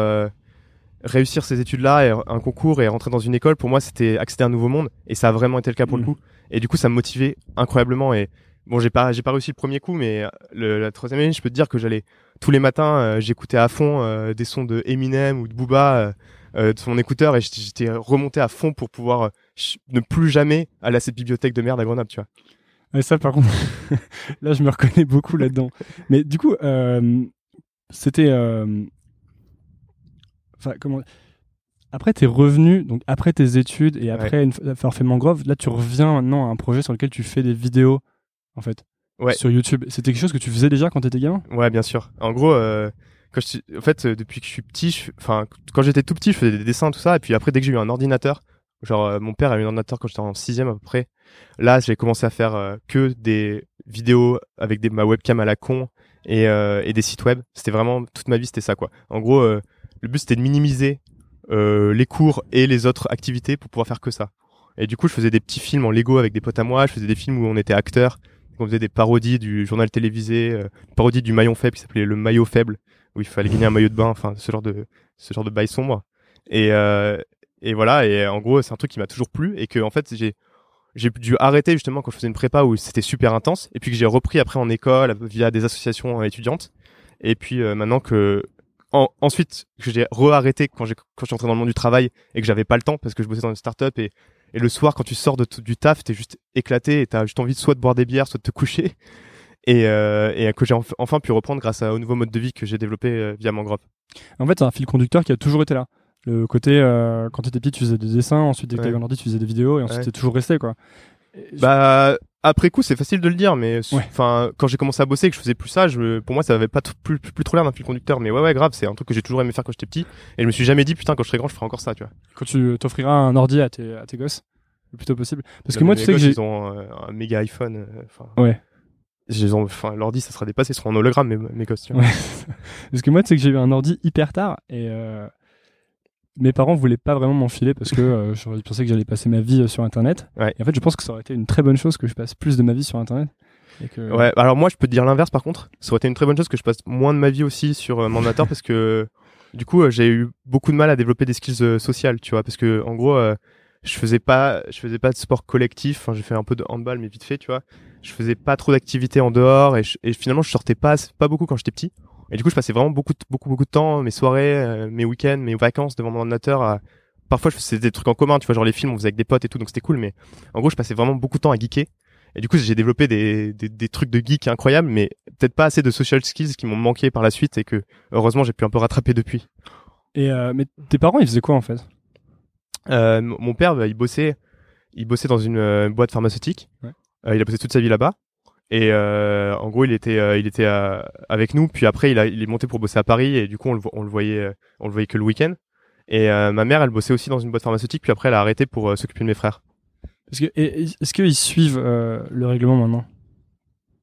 réussir ces études-là, et un concours et rentrer dans une école, pour moi, c'était accéder à un nouveau monde. Et ça a vraiment été le cas pour le mmh. coup. Et du coup, ça me motivait incroyablement. Et bon, j'ai pas, j'ai pas réussi le premier coup, mais la troisième année, je peux te dire que j'allais tous les matins, j'écoutais à fond des sons de Eminem ou de Booba de son écouteur et j'étais remonté à fond pour pouvoir ne plus jamais aller à cette bibliothèque de merde à Grenoble, tu vois. Et ça, par contre, là, je me reconnais beaucoup là-dedans. Mais du coup, euh, c'était. Euh, enfin, comment. Après tes revenus, donc après tes études et après une, avoir fait Mangrove, là, tu reviens maintenant à un projet sur lequel tu fais des vidéos, en fait. Ouais. Sur YouTube. C'était quelque chose que tu faisais déjà quand tu étais gamin? Ouais, bien sûr. En gros, euh, quand je, en fait, depuis que je suis petit, enfin, quand j'étais tout petit, je faisais des dessins, tout ça. Et puis après, dès que j'ai eu un ordinateur, Genre, euh, mon père a un ordinateur quand j'étais en sixième à peu près. Là, j'ai commencé à faire euh, que des vidéos avec ma webcam à la con et, euh, et des sites web. C'était vraiment toute ma vie, c'était ça quoi. En gros, le but c'était de minimiser les cours et les autres activités pour pouvoir faire que ça. Et du coup, je faisais des petits films en Lego avec des potes à moi. Je faisais des films où on était acteurs. On faisait des parodies du journal télévisé, euh, parodie du maillon faible qui s'appelait le maillot faible, où il fallait gagner un maillot de bain, enfin ce genre de ce genre de bail sombre. Et, et voilà, et en gros, c'est un truc qui m'a toujours plu et que en fait, j'ai dû arrêter justement quand je faisais une prépa où c'était super intense et puis que j'ai repris après en école via des associations étudiantes et puis euh, maintenant que ensuite que j'ai re-arrêté quand je suis entré dans le monde du travail et que j'avais pas le temps parce que je bossais dans une start-up et le soir quand tu sors de du taf t'es juste éclaté et t'as juste envie de soit de boire des bières soit de te coucher et, euh, et que j'ai enfin pu reprendre grâce au nouveau mode de vie que j'ai développé euh, via Mangrove. En fait, c'est un fil conducteur qui a toujours été là. Le côté, euh, quand tu étais petit, tu faisais des dessins, ensuite, dès que tu grandi, tu faisais des vidéos, et ensuite, tu toujours resté, quoi. bah, après coup, c'est facile de le dire, mais enfin, quand j'ai commencé à bosser et que je faisais plus ça, je, pour moi, ça avait pas plus, plus, trop l'air d'un fil conducteur. Mais ouais, ouais, grave, c'est un truc que j'ai toujours aimé faire quand j'étais petit. Et je me suis jamais dit, putain, quand je serai grand, je ferai encore ça, tu vois. Quand tu t'offriras un ordi à tes, à tes gosses, le plus tôt possible. Parce que moi, tu sais que j'ai. Ils ont euh, un méga iPhone. Euh, ouais. Enfin, l'ordi, ça sera dépassé, ils seront en hologramme, mes, mes gosses, tu vois. Parce que moi, tu sais que j'ai eu un ordi hyper tard et, mes parents voulaient pas vraiment m'enfiler parce que euh, je pensais que j'allais passer ma vie euh, sur internet. Et en fait je pense que ça aurait été une très bonne chose que je passe plus de ma vie sur internet. Ouais alors moi je peux te dire l'inverse par contre. Ça aurait été une très bonne chose que je passe moins de ma vie aussi sur euh, mon ordinateur parce que du coup j'ai eu beaucoup de mal à développer des skills sociales tu vois. Parce que en gros je faisais pas je faisais pas de sport collectif. Enfin j'ai fait un peu de handball mais vite fait tu vois. Je faisais pas trop d'activités en dehors et, et finalement je sortais pas pas beaucoup quand j'étais petit et du coup, je passais vraiment beaucoup, beaucoup, beaucoup de temps, mes soirées, euh, mes week-ends, mes vacances devant mon ordinateur. Parfois, je faisais des trucs en commun, tu vois, genre les films, on faisait avec des potes et tout, donc c'était cool. Mais en gros, je passais vraiment beaucoup de temps à geeker. Et du coup, j'ai développé des, des, des, trucs de geek incroyables, mais peut-être pas assez de social skills qui m'ont manqué par la suite et que heureusement, j'ai pu un peu rattraper depuis. Et euh, mais tes parents, ils faisaient quoi en fait? Euh, Mon père, bah, il bossait, il bossait dans une euh, boîte pharmaceutique. Ouais. il a bossé toute sa vie là-bas. Et euh, en gros, il était, euh, il était euh, avec nous. Puis après, il, a, il est monté pour bosser à Paris. Et du coup, on le, on le voyait, on le voyait que le week-end. Et ma mère, elle bossait aussi dans une boîte pharmaceutique. Puis après, elle a arrêté pour s'occuper de mes frères. Parce que, est-ce qu'ils suivent le règlement maintenant?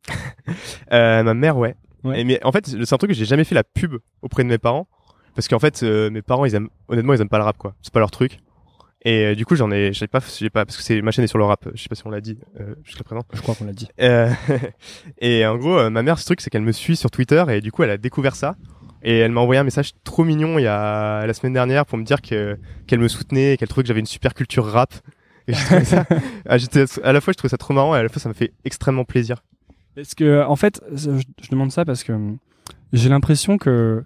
Ma mère, ouais. ouais. Et, mais en fait, c'est un truc que j'ai jamais fait la pub auprès de mes parents. Parce qu'en fait, mes parents, ils aiment, honnêtement, ils aiment pas le rap, quoi. C'est pas leur truc. Et euh, du coup, j'en ai, j'ai pas, j'ai pas, parce que c'est ma chaîne est sur le rap. Je sais pas si on l'a dit euh, jusqu'à présent. Je crois qu'on l'a dit. Euh, et en gros, euh, ma mère, ce truc, c'est qu'elle me suit sur Twitter et du coup, elle a découvert ça et elle m'a envoyé un message trop mignon il y a la semaine dernière pour me dire que qu'elle me soutenait et qu'elle trouvait que j'avais une super culture rap. Et ça, ah, j'étais à la fois, je trouvais ça trop marrant et à la fois, ça me fait extrêmement plaisir. Parce que, en fait, je, je demande ça parce que j'ai l'impression que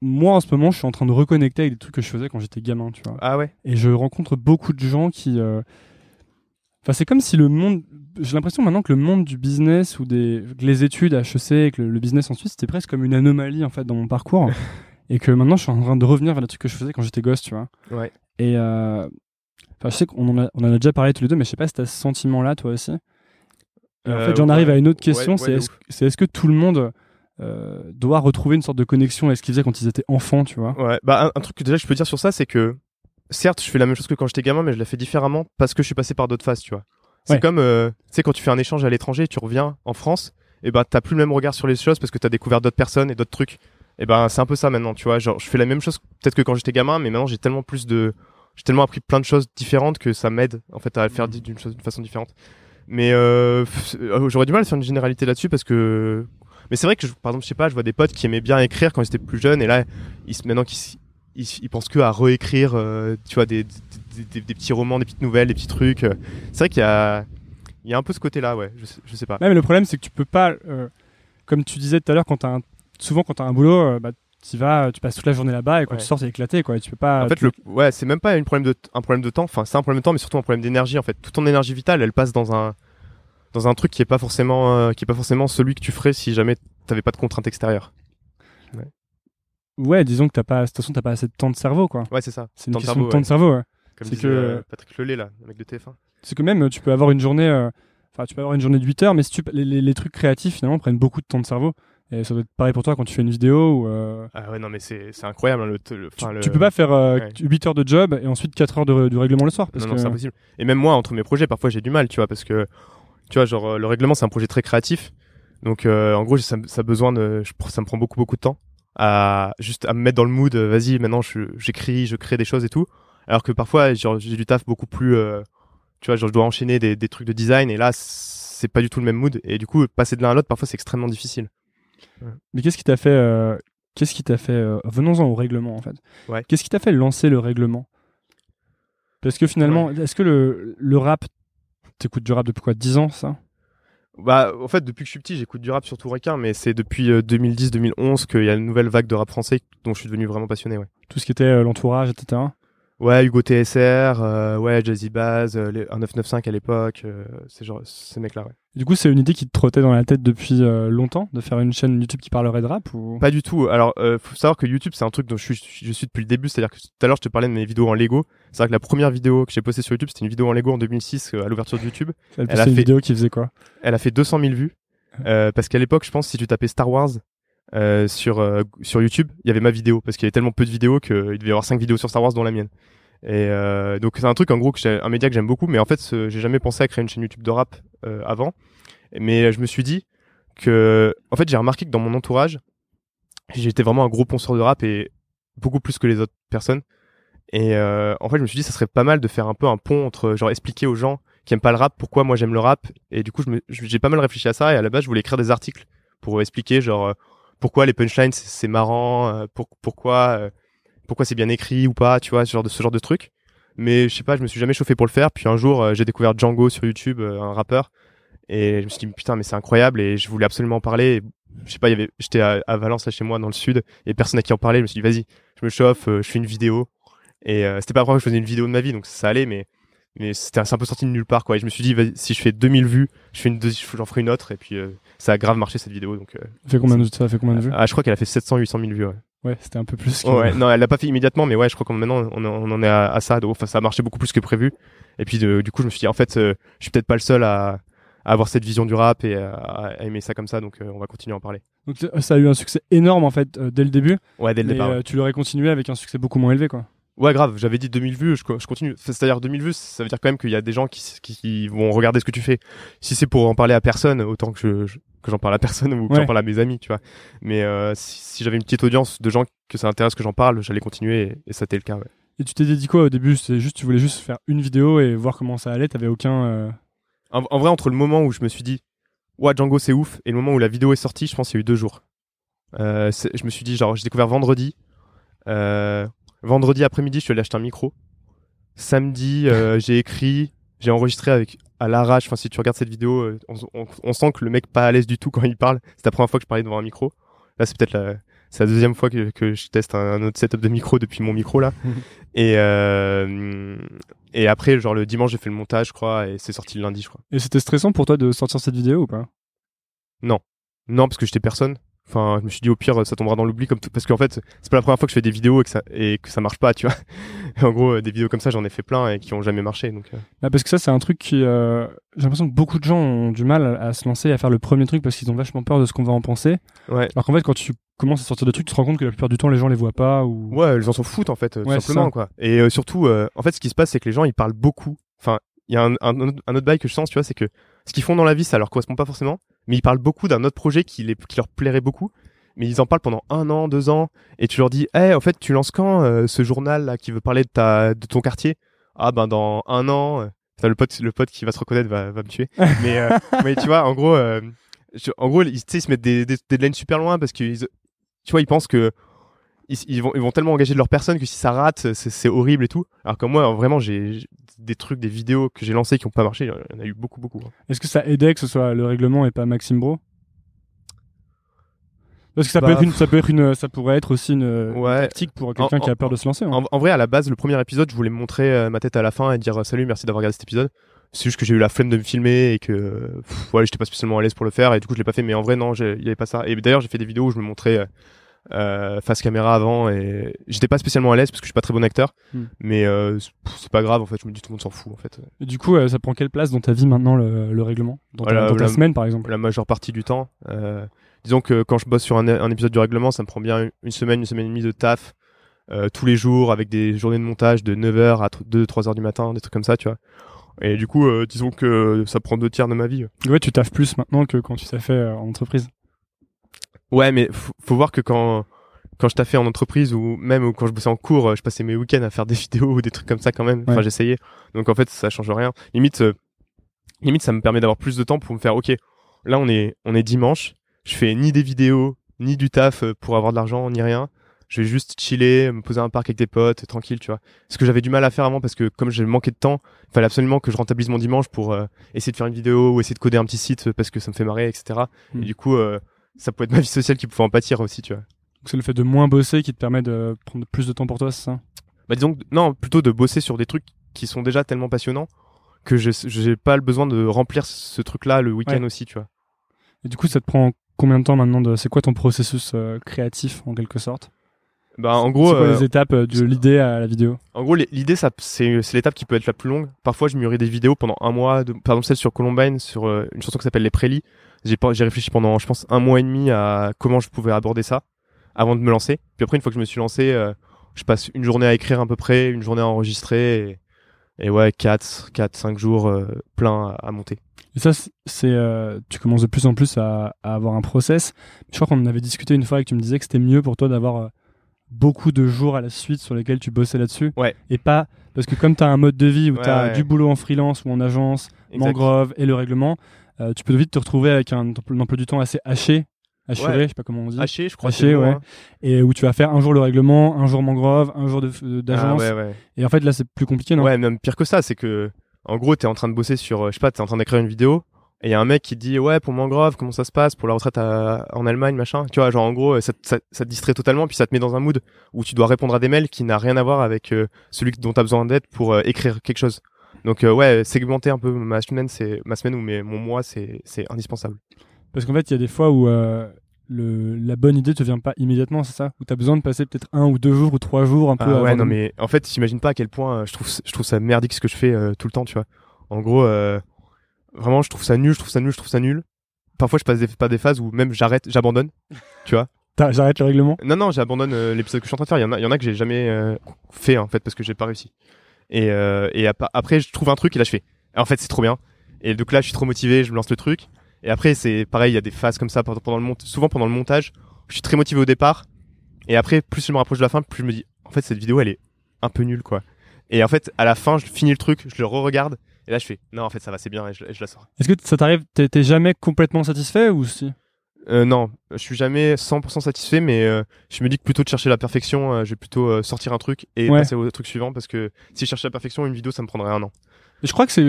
moi en ce moment je suis en train de reconnecter avec des trucs que je faisais quand j'étais gamin tu vois ah ouais et je rencontre beaucoup de gens qui euh, enfin c'est comme si le monde j'ai l'impression maintenant que le monde du business ou des les études à HEC et que le, business en Suisse c'était presque comme une anomalie en fait dans mon parcours et que maintenant je suis en train de revenir vers les trucs que je faisais quand j'étais gosse, tu vois. Ouais. Et euh, enfin, je sais qu'on en a, en a déjà parlé tous les deux, mais je sais pas si t'as ce sentiment-là toi aussi. En Euh, fait, j'en arrive à une autre question, ouais, c'est est-ce c'est est-ce que tout le monde euh, doit retrouver une sorte de connexion avec ce qu'ils faisaient quand ils étaient enfants, tu vois Ouais, bah un, un truc que déjà je peux dire sur ça, c'est que certes, je fais la même chose que quand j'étais gamin, mais je la fais différemment parce que je suis passé par d'autres phases, tu vois. C'est Ouais. comme, euh, tu sais, quand tu fais un échange à l'étranger, tu reviens en France, et ben t'as plus le même regard sur les choses parce que t'as découvert d'autres personnes et d'autres trucs. Et ben c'est un peu ça maintenant, tu vois. Genre, je fais la même chose peut-être que quand j'étais gamin, mais maintenant j'ai tellement plus de, j'ai tellement appris plein de choses différentes que ça m'aide en fait à le faire d'une chose d'une façon différente. Mais euh, euh, j'aurais du mal à faire une généralité là-dessus parce que mais c'est vrai que je, par exemple je sais pas je vois des potes qui aimaient bien écrire quand ils étaient plus jeunes et là ils maintenant qu'ils ils, ils pensent que à réécrire euh, tu vois des, des, des- des petits romans des petites nouvelles des petits trucs euh. c'est vrai qu'il y a il y a un peu ce côté là ouais je, je sais pas Ouais, mais le problème, c'est que tu peux pas, euh, comme tu disais tout à l'heure, quand un, souvent quand t'as un boulot, euh, bah, tu vas, tu passes toute la journée là-bas et quand Ouais. tu sors, t'es éclaté, quoi. Et tu peux pas. en fait le ouais c'est même pas une problème de un problème de temps enfin c'est un problème de temps mais surtout un problème d'énergie en fait toute ton énergie vitale elle passe dans un dans un truc qui est pas forcément euh, qui est pas forcément celui que tu ferais si jamais t'avais pas de contraintes extérieures Ouais, disons que t'as pas, de toute façon, t'as pas assez de temps de cerveau, quoi. ouais c'est ça C'est une Temps de question cerveau, de temps de cerveau. ouais. comme disait que- euh, Patrick Lelay là le mec de TF1 C'est que même, tu peux avoir une journée, euh, enfin, tu peux avoir une journée de 8 heures, mais si tu, les, les- les trucs créatifs, finalement, prennent beaucoup de temps de cerveau. Et ça doit être pareil pour toi quand tu fais une vidéo ou. euh, ah ouais non mais c'est c'est incroyable hein, le, le, tu, le- tu peux pas faire euh, ouais. 8 heures de job et ensuite 4 heures de, règlement le soir. Parce non, que... non, c'est impossible. Et même moi, entre mes projets, parfois j'ai du mal, tu vois, parce que, tu vois, genre, euh, le règlement, c'est un projet très créatif. Donc, euh, en gros, ça, ça a besoin de, je- ça me prend beaucoup, beaucoup de temps à juste à me mettre dans le mood. euh, Vas-y, maintenant, j'écris, je crée des choses et tout. Alors que parfois, genre, j'ai du taf beaucoup plus, euh, tu vois, genre, je dois enchaîner des, des trucs de design et là, c'est pas du tout le même mood. Et du coup, passer de l'un à l'autre, parfois, c'est extrêmement difficile. Mais qu'est-ce qui t'a fait. euh, Qu'est-ce qui t'a fait. Venons-en au règlement, en fait. Ouais. Qu'est-ce qui t'a fait lancer le règlement? Parce que finalement, est-ce que le, le rap. T'écoutes du rap depuis quoi 10 ans, ça? Bah, en fait, depuis que je suis petit, j'écoute du rap surtout requin, mais c'est depuis euh, 2010-2011 qu'il y a une nouvelle vague de rap français dont je suis devenu vraiment passionné, ouais. Tout ce qui était euh, l'entourage, etc. Ouais, Hugo TSR, euh, ouais, Jazzy Baz, euh, les 1995 à l'époque, euh, ces, genre, ces mecs-là, ouais. Du coup, c'est une idée qui te trottait dans la tête depuis euh, longtemps de faire une chaîne YouTube qui parlerait de rap ou... Pas du tout. Alors, euh, faut savoir que YouTube, c'est un truc dont je suis, je suis depuis le début. C'est-à-dire que tout à l'heure, je te parlais de mes vidéos en Lego. C'est vrai que la première vidéo que j'ai postée sur YouTube, c'était une vidéo en Lego en 2006 euh, à l'ouverture de YouTube. Elle elle a une fait- vidéo qui faisait quoi? Elle a fait 200 000 vues. Parce qu'à l'époque, je pense, si tu tapais Star Wars euh, sur euh, sur YouTube, il y avait ma vidéo parce qu'il y avait tellement peu de vidéos qu'il devait y avoir 5 vidéos sur Star Wars dont la mienne. Et euh, donc c'est un truc en gros que un média que j'aime beaucoup, mais en fait j'ai jamais pensé à créer une chaîne YouTube de rap avant. Mais je me suis dit que en fait j'ai remarqué que dans mon entourage j'étais vraiment un gros ponceur de rap et beaucoup plus que les autres personnes. Et en fait je me suis dit ça serait pas mal de faire un peu un pont entre genre expliquer aux gens qui aiment pas le rap pourquoi moi j'aime le rap et du coup je j'ai pas mal réfléchi à ça et à la base je voulais écrire des articles pour expliquer genre pourquoi les punchlines c'est marrant euh, pour, pourquoi euh, pourquoi c'est bien écrit ou pas tu vois ce genre de ce genre de truc. Mais je sais pas je me suis jamais chauffé pour le faire. Puis un jour euh, j'ai découvert Django sur YouTube un rappeur. Et je me suis dit putain mais c'est incroyable. Et je voulais absolument en parler. Je sais pas il y avait j'étais à, Valence là chez moi dans le sud. Et personne à qui en parler. Je me suis dit vas-y je me chauffe je fais une vidéo. Et euh, c'était pas la que je faisais une vidéo de ma vie donc ça allait mais mais c'était un peu sorti de nulle part quoi et je me suis dit si je fais 2000 vues je fais une j'en ferai une autre et puis euh, ça a grave marché cette vidéo donc euh, Ça fait combien de, ça fait combien de vues? Ah, je crois qu'elle a fait 700 800 000 vues ouais. Ouais, c'était un peu plus. que- Ouais, non elle l'a pas fait immédiatement mais ouais je crois qu'on maintenant on, on en est à, à ça donc enfin ça a marché beaucoup plus que prévu et puis de- du coup je me suis dit en fait euh, je suis peut-être pas le seul à, à avoir cette vision du rap et à, à aimer ça comme ça donc euh, on va continuer à en parler Donc ça- a eu un succès énorme en fait dès le début. ouais dès le départ ouais. tu l'aurais continué avec un succès beaucoup moins élevé quoi. Ouais, grave, j'avais dit 2000 vues, je, co- je continue. C'est-à-dire 2000 vues, ça veut dire quand même qu'il y a des gens qui, s- qui, qui vont regarder ce que tu fais. Si c'est pour en parler à personne, autant que je, je- que j'en parle à personne ou que Ouais. j'en parle à mes amis, tu vois. Mais euh, si, si j'avais une petite audience de gens que ça intéresse que j'en parle, j'allais continuer et, et ça été le cas. Ouais. Et tu t'es dit quoi au début? C'est juste tu voulais juste faire une vidéo et voir comment ça allait? T'avais aucun. euh, En, en vrai, entre le moment où je me suis dit, ouais, Django c'est ouf, et le moment où la vidéo est sortie, je pense qu'il y a eu deux jours. Euh, je me suis dit, genre, j'ai découvert vendredi. Euh, vendredi après-midi, je suis allé acheter un micro. Samedi, euh, j'ai écrit, j'ai enregistré avec à l'arrache. Enfin, si tu regardes cette vidéo, euh, on, on- on sent que le mec pas à l'aise du tout quand il parle. C'est la première fois que je parlais devant un micro. Là, c'est peut-être la, c'est la deuxième fois que, que je teste un, un autre setup de micro depuis mon micro là. et euh, et après, genre le dimanche, j'ai fait le montage, je crois, et c'est sorti le lundi, je crois. Et c'était stressant pour toi de sortir cette vidéo ou pas? Non, parce que j'étais personne. Enfin, je me suis dit au pire, ça tombera dans l'oubli comme tout, parce qu'en fait, c'est pas la première fois que je fais des vidéos et que ça et que ça marche pas, tu vois. en gros, des vidéos comme ça, j'en ai fait plein et qui ont jamais marché, donc. euh. Bah, parce que ça, c'est un truc qui. euh, J'ai l'impression que beaucoup de gens ont du mal à, à se lancer, à faire le premier truc parce qu'ils ont vachement peur de ce qu'on va en penser. Ouais. Alors qu'en fait, quand tu commences à sortir de trucs, tu te rends compte que la plupart du temps, les gens les voient pas ou. Ouais, ils en s'en foutent en fait, euh, tout Ouais, c'est simplement quoi. Et euh, surtout, euh, en fait, ce qui se passe, c'est que les gens ils parlent beaucoup. Enfin, il y a un, un autre bail que je sens, tu vois, c'est que ce qu'ils font dans la vie, ça leur correspond pas forcément, mais ils parlent beaucoup d'un autre projet qui, les, qui leur plairait beaucoup. Mais ils en parlent pendant un an, deux ans, et tu leur dis, eh, en fait, tu lances quand euh, ce journal là qui veut parler de ta, de ton quartier? Ah ben dans un an. euh, le pote, le pote qui va se reconnaître va, va me tuer. mais, euh, mais tu vois, en gros, euh, je- en gros, ils, se mettent des, des deadlines super loin parce que, ils- tu vois, ils pensent que ils, ils vont, ils vont tellement engager de leur personne que si ça rate, c'est, horrible et tout. Alors que moi, vraiment, j'ai des trucs, des vidéos que j'ai lancées qui ont pas marché. Il y en a eu beaucoup, beaucoup. hein. Est-ce que ça aidait que ce soit le règlement et pas Maxime Bro? Parce que ça, peut Bah, être une, ça peut être une, ça pourrait être aussi une, Ouais. tactique pour quelqu'un qui a peur de se lancer. hein. En, en vrai, à la base, le premier épisode, je voulais montrer euh, ma tête à la fin et dire euh, salut, merci d'avoir regardé cet épisode. C'est juste que j'ai eu la flemme de me filmer et que pff, voilà, j'étais pas spécialement à l'aise pour le faire et du coup, je l'ai pas fait. Mais en vrai, non, il y avait pas ça. Et d'ailleurs, j'ai fait des vidéos où je me montrais euh, euh, face caméra avant et j'étais pas spécialement à l'aise parce que je suis pas très bon acteur. Hmm. Mais euh, c'est- pas grave. En fait, je me dis tout le monde s'en fout. En fait, Et du coup, euh, ça prend quelle place dans ta vie maintenant le, le règlement? Dans ta, Voilà, dans ta voilà. semaine, par exemple? la majeure partie du temps. Euh, disons que quand je bosse sur un, un épisode du règlement, ça me prend bien une semaine, une semaine et demie de taf euh, tous les jours avec des journées de montage de 9h à 2-3h du matin, des trucs comme ça, tu vois. Et du coup, euh, disons que ça prend deux tiers de ma vie. Ouais, tu taffes plus maintenant que quand tu t'as fait en entreprise. Ouais, mais faut, faut voir que quand quand je taffais en entreprise ou même quand je bossais en cours, euh, je passais mes week-ends à faire des vidéos ou des trucs comme ça quand même. Enfin, j'essayais. Donc en fait, ça change rien. Limite, euh, limite, ça me permet d'avoir plus de temps pour me faire. Ok, là on est on est dimanche. Je fais ni des vidéos ni du taf euh, pour avoir de l'argent ni rien. Je vais juste chiller, me poser à un parc avec des potes, tranquille, tu vois. Ce que j'avais du mal à faire avant parce que comme j'ai manqué de temps, il fallait absolument que je rentabilise mon dimanche pour euh, essayer de faire une vidéo ou essayer de coder un petit site parce que ça me fait marrer, etc. Et du coup, euh, ça peut être ma vie sociale qui pouvait en pâtir aussi, tu vois. Donc, C'est le fait de moins bosser qui te permet de prendre plus de temps pour toi, c'est ça? Bah disons que, non, plutôt de bosser sur des trucs qui sont déjà tellement passionnants que je j'ai pas le besoin de remplir ce truc-là le week-end Ouais. aussi, tu vois. Et du coup, ça te prend combien de temps maintenant de... C'est quoi ton processus euh, créatif en quelque sorte? Bah en C'est gros, quoi euh, les étapes euh, de l'idée à la vidéo en gros l'idée ça c'est c'est l'étape qui peut être la plus longue. Parfois je mûris des vidéos pendant un mois, de, par exemple celle sur Columbine sur euh, une chanson qui s'appelle Les Prélis. J'ai pas- j'ai réfléchi pendant je pense un mois et demi à comment je pouvais aborder ça avant de me lancer. Puis après une fois que je me suis lancé, euh, je passe une journée à écrire à peu près, une journée à enregistrer et, et ouais 4 4 5 jours euh, plein à, à monter. Et ça, c'est- c'est, euh, tu commences de plus en plus à, à avoir un process. Je crois qu'on en avait discuté une fois et que tu me disais que c'était mieux pour toi d'avoir euh, beaucoup de jours à la suite sur lesquels tu bossais là-dessus. Ouais. Et pas, parce que comme tu as un mode de vie où Ouais, tu as ouais. du boulot en freelance ou en agence, Exact. mangrove et le règlement, euh, tu peux vite te retrouver avec un, un emploi du temps assez haché, je sais pas comment on dit, Haché, je crois. Haché, ouais. hein. et où tu vas faire un jour le règlement, un jour mangrove, un jour Ah, d'agence. ouais. Et en fait, là, c'est plus compliqué, non? Ouais, même pire que ça, c'est que, en gros, t'es en train de bosser sur, euh, je sais pas, t'es en train d'écrire une vidéo, et il y a un mec qui dit, ouais, pour Mangrove, comment ça se passe, pour la retraite à- en Allemagne, machin. Tu vois, genre, en gros, ça, te- ça, ça te distrait totalement, puis ça te met dans un mood où tu dois répondre à des mails qui n'a rien à voir avec euh, celui dont t'as besoin d'aide pour euh, écrire quelque chose. Donc, euh, ouais, segmenter un peu ma semaine, c'est, ma semaine ou mes, mon mois, c'est, c'est indispensable. Parce qu'en fait, il y a des fois où euh, le, la bonne idée te vient pas immédiatement, c'est ça? Où tu as besoin de passer peut-être un ou deux jours ou trois jours un peu. Ah ouais, de- non, mais en fait, j'imagine pas à quel point euh, je trouve, je trouve ça merdique ce que je fais euh, tout le temps, tu vois. En gros, euh, vraiment, je trouve ça nul, je trouve ça nul, je trouve ça nul. Parfois, je passe des, pas des phases où même j'arrête, j'abandonne, tu vois. J'arrête le règlement? Non, non, j'abandonne euh, l'épisode que je suis en train de faire. Il y en a, il y en a que j'ai jamais euh, fait, en fait, parce que j'ai pas réussi. Et, euh, et ap- après, je trouve un truc et là, je fais. En fait, c'est trop bien. Et donc là, je suis trop motivé, je me lance le truc. Et après, c'est pareil, il y a des phases comme ça pendant pendant le mont souvent pendant le montage. Je suis très motivé au départ. Et après, plus je me rapproche de la fin, plus je me dis, en fait, cette vidéo, elle est un peu nulle, quoi. Et en fait, à la fin, je finis le truc, je le re-regarde. Et là, je fais, non, en fait, ça va, c'est bien, et je, et je la sors. Est-ce que ça t'arrive T'es jamais complètement satisfait ou si? Euh, non, je suis jamais 100% satisfait, mais euh, je me dis que plutôt de chercher la perfection, euh, je vais plutôt euh, sortir un truc et Ouais. passer au truc suivant parce que si je cherchais la perfection, une vidéo, ça me prendrait un an. Je crois que c'est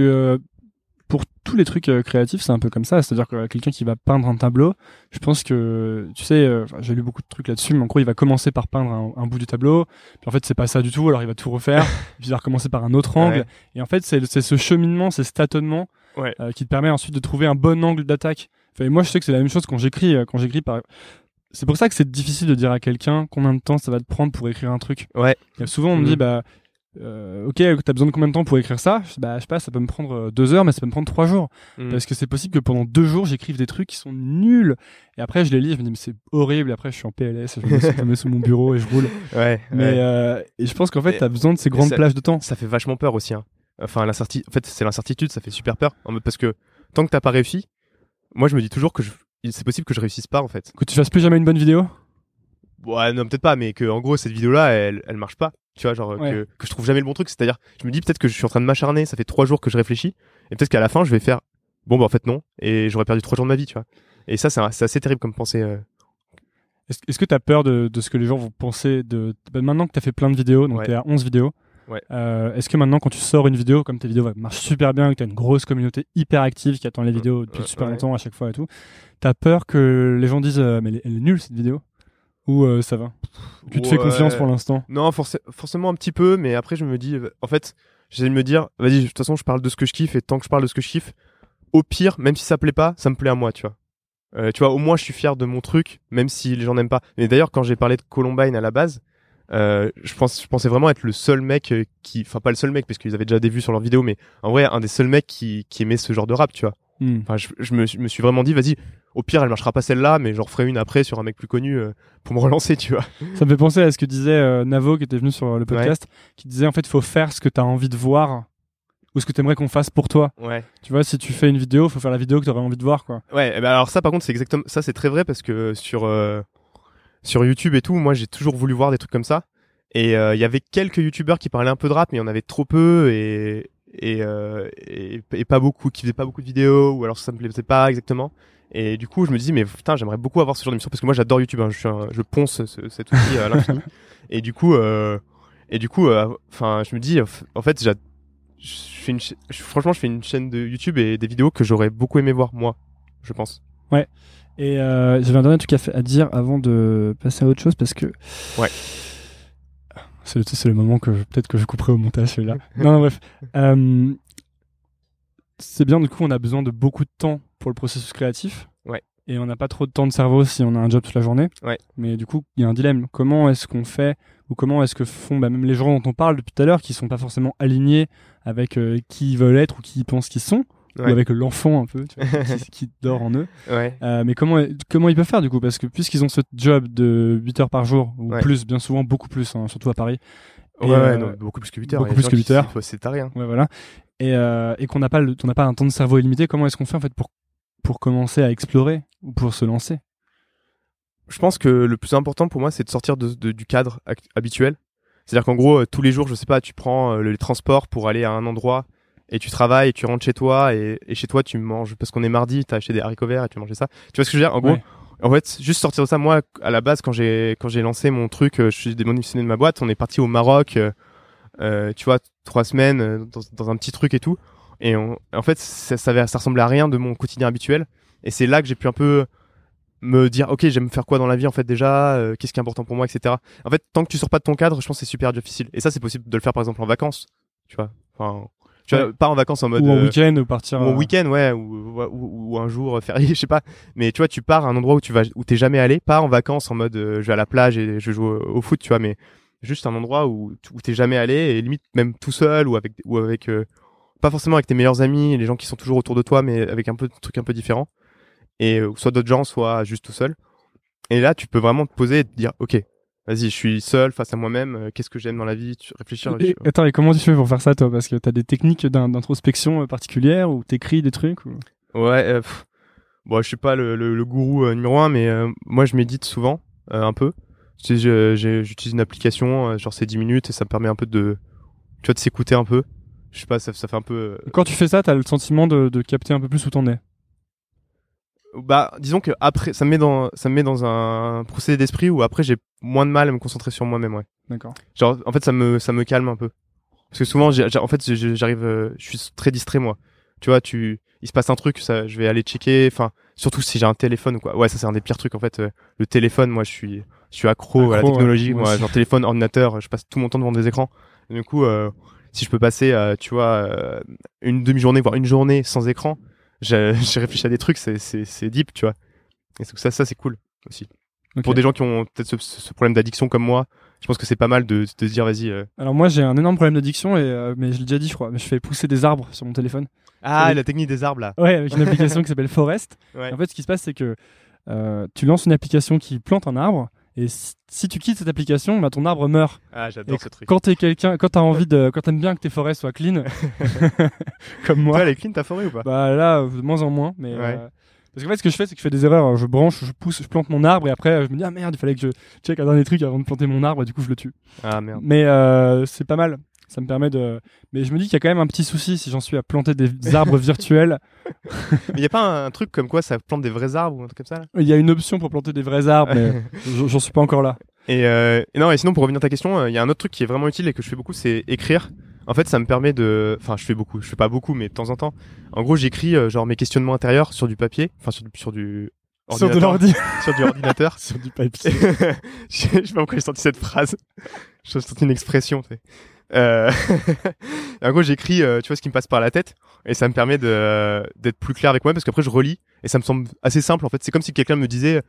tous les trucs euh, créatifs, c'est un peu comme ça. C'est-à-dire que euh, quelqu'un qui va peindre un tableau, je pense que, tu sais, euh, j'ai lu beaucoup de trucs là-dessus, mais en gros, il va commencer par peindre un, un bout du tableau, puis en fait, c'est pas ça du tout, alors il va tout refaire, puis il va recommencer par un autre angle. Ouais. Et en fait, c'est ce cheminement, c'est ce tâtonnement Ouais. euh, qui te permet ensuite de trouver un bon angle d'attaque. Enfin, et moi, je sais que c'est la même chose quand j'écris, quand j'écris par c'est pour ça que c'est difficile de dire à quelqu'un combien de temps ça va te prendre pour écrire un truc. Ouais. Et souvent on me dit bah euh, ok t'as besoin de combien de temps pour écrire ça? Bah je sais pas ça peut me prendre euh, deux heures mais ça peut me prendre trois jours Mm. parce que c'est possible que pendant deux jours j'écrive des trucs qui sont nuls et après je les lis je me dis mais c'est horrible et après je suis en PLS je me, mets- sous mon bureau et je roule Ouais. mais ouais. euh, et je pense qu'en fait t'as besoin de ces grandes ça- plages de temps ça fait vachement peur aussi. Hein. Enfin, l'incertitude. En fait, c'est l'incertitude, ça fait super peur. Parce que tant que t'as pas réussi, moi, je me dis toujours que je... c'est possible que je réussisse pas, en fait. que tu fasses plus jamais une bonne vidéo? Ouais, non, peut-être pas, mais que en gros, cette vidéo-là, elle, elle marche pas. Tu vois, genre Ouais. que, que je trouve jamais le bon truc. C'est-à-dire, je me dis peut-être que je suis en train de m'acharner. Ça fait trois jours que je réfléchis, et peut-être qu'à la fin, je vais faire. Bon, bah en fait non, et j'aurais perdu trois jours de ma vie, tu vois. Et ça, c'est assez terrible comme pensée. euh. Est-ce que tu as peur de, de ce que les gens vont penser de bah, maintenant que tu as fait plein de vidéos, donc Ouais. tu es à 11 vidéos. Ouais. euh, Est-ce que maintenant quand tu sors une vidéo, comme tes vidéos marchent super bien, que tu as une grosse communauté hyper active qui attend les vidéos depuis euh, super longtemps à chaque fois et tout, tu as peur que les gens disent euh, mais elle est nulle cette vidéo? Ou euh, ça va Tu te fais confiance pour l'instant? Non, forcé- forcément un petit peu, mais après, je me dis, en fait, j'essaie de me dire, vas-y, de toute façon, je parle de ce que je kiffe, et tant que je parle de ce que je kiffe, au pire, même si ça plaît pas, ça me plaît à moi, tu vois. Euh, tu vois, au moins, je suis fier de mon truc, même si les gens n'aiment pas. Mais d'ailleurs, quand j'ai parlé de Columbine à la base, euh, je pense, je pensais vraiment être le seul mec qui, enfin pas le seul mec parce qu'ils avaient déjà des vues sur leurs vidéos, mais en vrai, un des seuls mecs qui, qui aimait ce genre de rap, tu vois. Hmm. Enfin, je, je me, je me suis vraiment dit, vas-y, au pire, elle marchera pas celle-là, mais j'en referai une après sur un mec plus connu euh, pour me relancer, tu vois. Ça me fait penser à ce que disait euh, Navo qui était venu sur le podcast, qui disait en fait il faut faire ce que tu as envie de voir ou ce que tu aimerais qu'on fasse pour toi. Ouais. Tu vois, si tu fais une vidéo, faut faire la vidéo que tu aurais envie de voir quoi. Ouais, eh ben alors ça par contre c'est exactement ça c'est très vrai parce que sur euh, sur YouTube et tout, moi j'ai toujours voulu voir des trucs comme ça et il y avait quelques youtubeurs qui parlaient un peu de rap mais il y en avait trop peu et et, euh, et et pas beaucoup qui faisaient pas beaucoup de vidéos ou alors ça me plaisait pas exactement. Et du coup, je me dis mais putain, j'aimerais beaucoup avoir ce genre d'émission parce que moi j'adore YouTube, hein, je suis un- je ponce ce- cet outil à l'infini. et du coup euh, et du coup euh, enfin, je me dis en fait, je fais une franchement, je fais une chaîne de YouTube et des vidéos que j'aurais beaucoup aimé voir moi, je pense. Et euh, j'avais un dernier truc à, à dire avant de passer à autre chose parce que. Ouais. C'est le, moment que je- peut-être que je couperai au montage celui-là. non, non, bref. Euh, c'est bien, du coup, on a besoin de beaucoup de temps pour le processus créatif. Ouais. Et on n'a pas trop de temps de cerveau si on a un job toute la journée. Ouais. Mais du coup, il y a un dilemme. Comment est-ce qu'on fait ou comment est-ce que font bah, même les gens dont on parle depuis tout à l'heure qui sont pas forcément alignés avec euh, qui ils veulent être ou qui ils pensent qu'ils sont? Ou avec l'enfant un peu tu vois, qui, qui dort en eux. Ouais. Euh, mais comment comment ils peuvent faire du coup? Parce que puisqu'ils ont ce job de 8 heures par jour ou Ouais. plus bien souvent beaucoup plus hein, surtout à Paris Ouais, Et, ouais, euh, non, beaucoup plus que 8 heures. beaucoup plus que qui 8 heures. C'est taré, hein. ouais voilà et, euh, et qu'on n'a pas le, on n'a pas un temps de cerveau illimité comment est-ce qu'on fait en fait pour pour commencer à explorer ou pour se lancer? Je pense que le plus important pour moi, c'est de sortir de, de- du cadre habituel. C'est-à-dire qu'en gros, tous les jours, je sais pas, tu prends les transports pour aller à un endroit et tu travailles et tu rentres chez toi et, et chez toi, tu manges parce qu'on est mardi, t'as acheté des haricots verts et tu manges ça. Tu vois ce que je veux dire? En gros, Ouais. en fait, juste sortir de ça. Moi, à la base, quand j'ai quand j'ai lancé mon truc, euh, je suis démissionné de ma boîte. On est parti au Maroc, euh, euh, tu vois, trois semaines euh, dans, dans un petit truc et tout. Et on- en fait, ça, ça ressemblait à rien de mon quotidien habituel. Et c'est là que j'ai pu un peu me dire, ok, j'aime faire quoi dans la vie en fait déjà, euh, qu'est-ce qui est important pour moi, etc. En fait, tant que tu sors pas de ton cadre, je pense que c'est super difficile. Et ça, c'est possible de le faire par exemple en vacances, tu vois. Enfin, tu vois, pas en vacances en mode ou en euh, week-end ou partir ou en euh, week-end, ouais, ou, ou, ou un jour euh, férié, je sais pas. Mais tu vois, tu pars à un endroit où tu vas, où t'es jamais allé, pas en vacances en mode euh, je vais à la plage et je joue au, au foot, tu vois, mais juste un endroit où, où t'es jamais allé et limite même tout seul ou avec, ou avec, euh, pas forcément avec tes meilleurs amis, les gens qui sont toujours autour de toi, mais avec un peu de trucs un peu différents. Et euh, soit d'autres gens, soit juste tout seul. Et là, tu peux vraiment te poser et te dire, ok, vas-y, je suis seul face à moi-même, euh, qu'est-ce que j'aime dans la vie, tu réfléchir. Et- attends et comment tu fais pour faire ça toi? Parce que t'as des techniques d'in- d'introspection euh, particulières ou t'écris des trucs ou... Ouais, euh, bon, je suis pas le, le, le gourou euh, numéro un, mais euh, moi je médite souvent, un peu. J'utilise une application, genre c'est 10 minutes et ça me permet un peu de, tu vois, de s'écouter un peu. Je sais pas, ça, ça fait un peu. quand tu fais ça t'as le sentiment de, de capter un peu plus où t'en es? Bah, disons que après, ça me met dans, ça me met dans un procédé d'esprit où après j'ai moins de mal à me concentrer sur moi-même, ouais. d'accord Genre, en fait, ça me, ça me calme un peu. Parce que souvent, j'ai- j'ai- en fait, j'arrive, euh, je suis très distrait, moi. Tu vois, tu, il se passe un truc, ça, je vais aller checker, enfin, surtout si j'ai un téléphone ou quoi. Ouais, ça, c'est un des pires trucs, en fait. euh, le téléphone, moi, je suis, je suis accro, à la ouais. technologie, Moi genre téléphone, ordinateur, je passe tout mon temps devant des écrans. Et du coup, euh, si je peux passer, euh, tu vois, euh, une demi-journée, voire une journée sans écran, j'ai réfléchi à des trucs, c'est, deep, tu vois. Et c'est- ça, ça, c'est cool aussi. Pour des gens qui ont peut-être ce, ce problème d'addiction comme moi, je pense que c'est pas mal de, de se dire vas-y. euh. Alors moi j'ai un énorme problème d'addiction et euh, mais je l'ai déjà dit je crois, mais je fais pousser des arbres sur mon téléphone. Ah, la technique des arbres là. Ouais, avec une application qui s'appelle Forest. Ouais. En fait, ce qui se passe, c'est que euh, tu lances une application qui plante un arbre, et si, tu quittes cette application, bah, ton arbre meurt. Ah, j'adore ce truc. Quand t'es quelqu'un, quand t'as envie de, quand t'aimes bien que tes forêts soient clean, comme moi, Toi, elle est clean ta forêt ou pas? Bah là, de moins en moins. Mais Ouais. euh, parce qu'en fait, ce que je fais, c'est que je fais des erreurs. Je branche, je pousse, je plante mon arbre, et après, euh, je me dis ah merde, il fallait que je check un dernier truc avant de planter mon arbre, et du coup, je le tue. Ah merde. Mais euh, c'est pas mal. Ça me permet de. Mais je me dis qu'il y a quand même un petit souci si j'en suis à planter des arbres virtuels. Mais y a pas un, truc comme quoi ça plante des vrais arbres ou un truc comme ça Il y a une option pour planter des vrais arbres, mais j'en suis pas encore là. Et, euh, et non, et sinon pour revenir à ta question, il y a un autre truc qui est vraiment utile et que je fais beaucoup, c'est écrire. En fait, ça me permet de, enfin, je fais beaucoup, je fais pas beaucoup, mais de temps en temps. En gros, j'écris euh, genre mes questionnements intérieurs sur du papier, enfin sur du, sur du Sur de l'ordi. sur du ordinateur. sur du papier. je je sais pas pourquoi j'ai sorti cette phrase. J'ai sorti une expression. Euh... en gros, j'écris, euh, tu vois, ce qui me passe par la tête, et ça me permet de d'être plus clair avec moi parce qu'après je relis et ça me semble assez simple. En fait, c'est comme si quelqu'un me disait,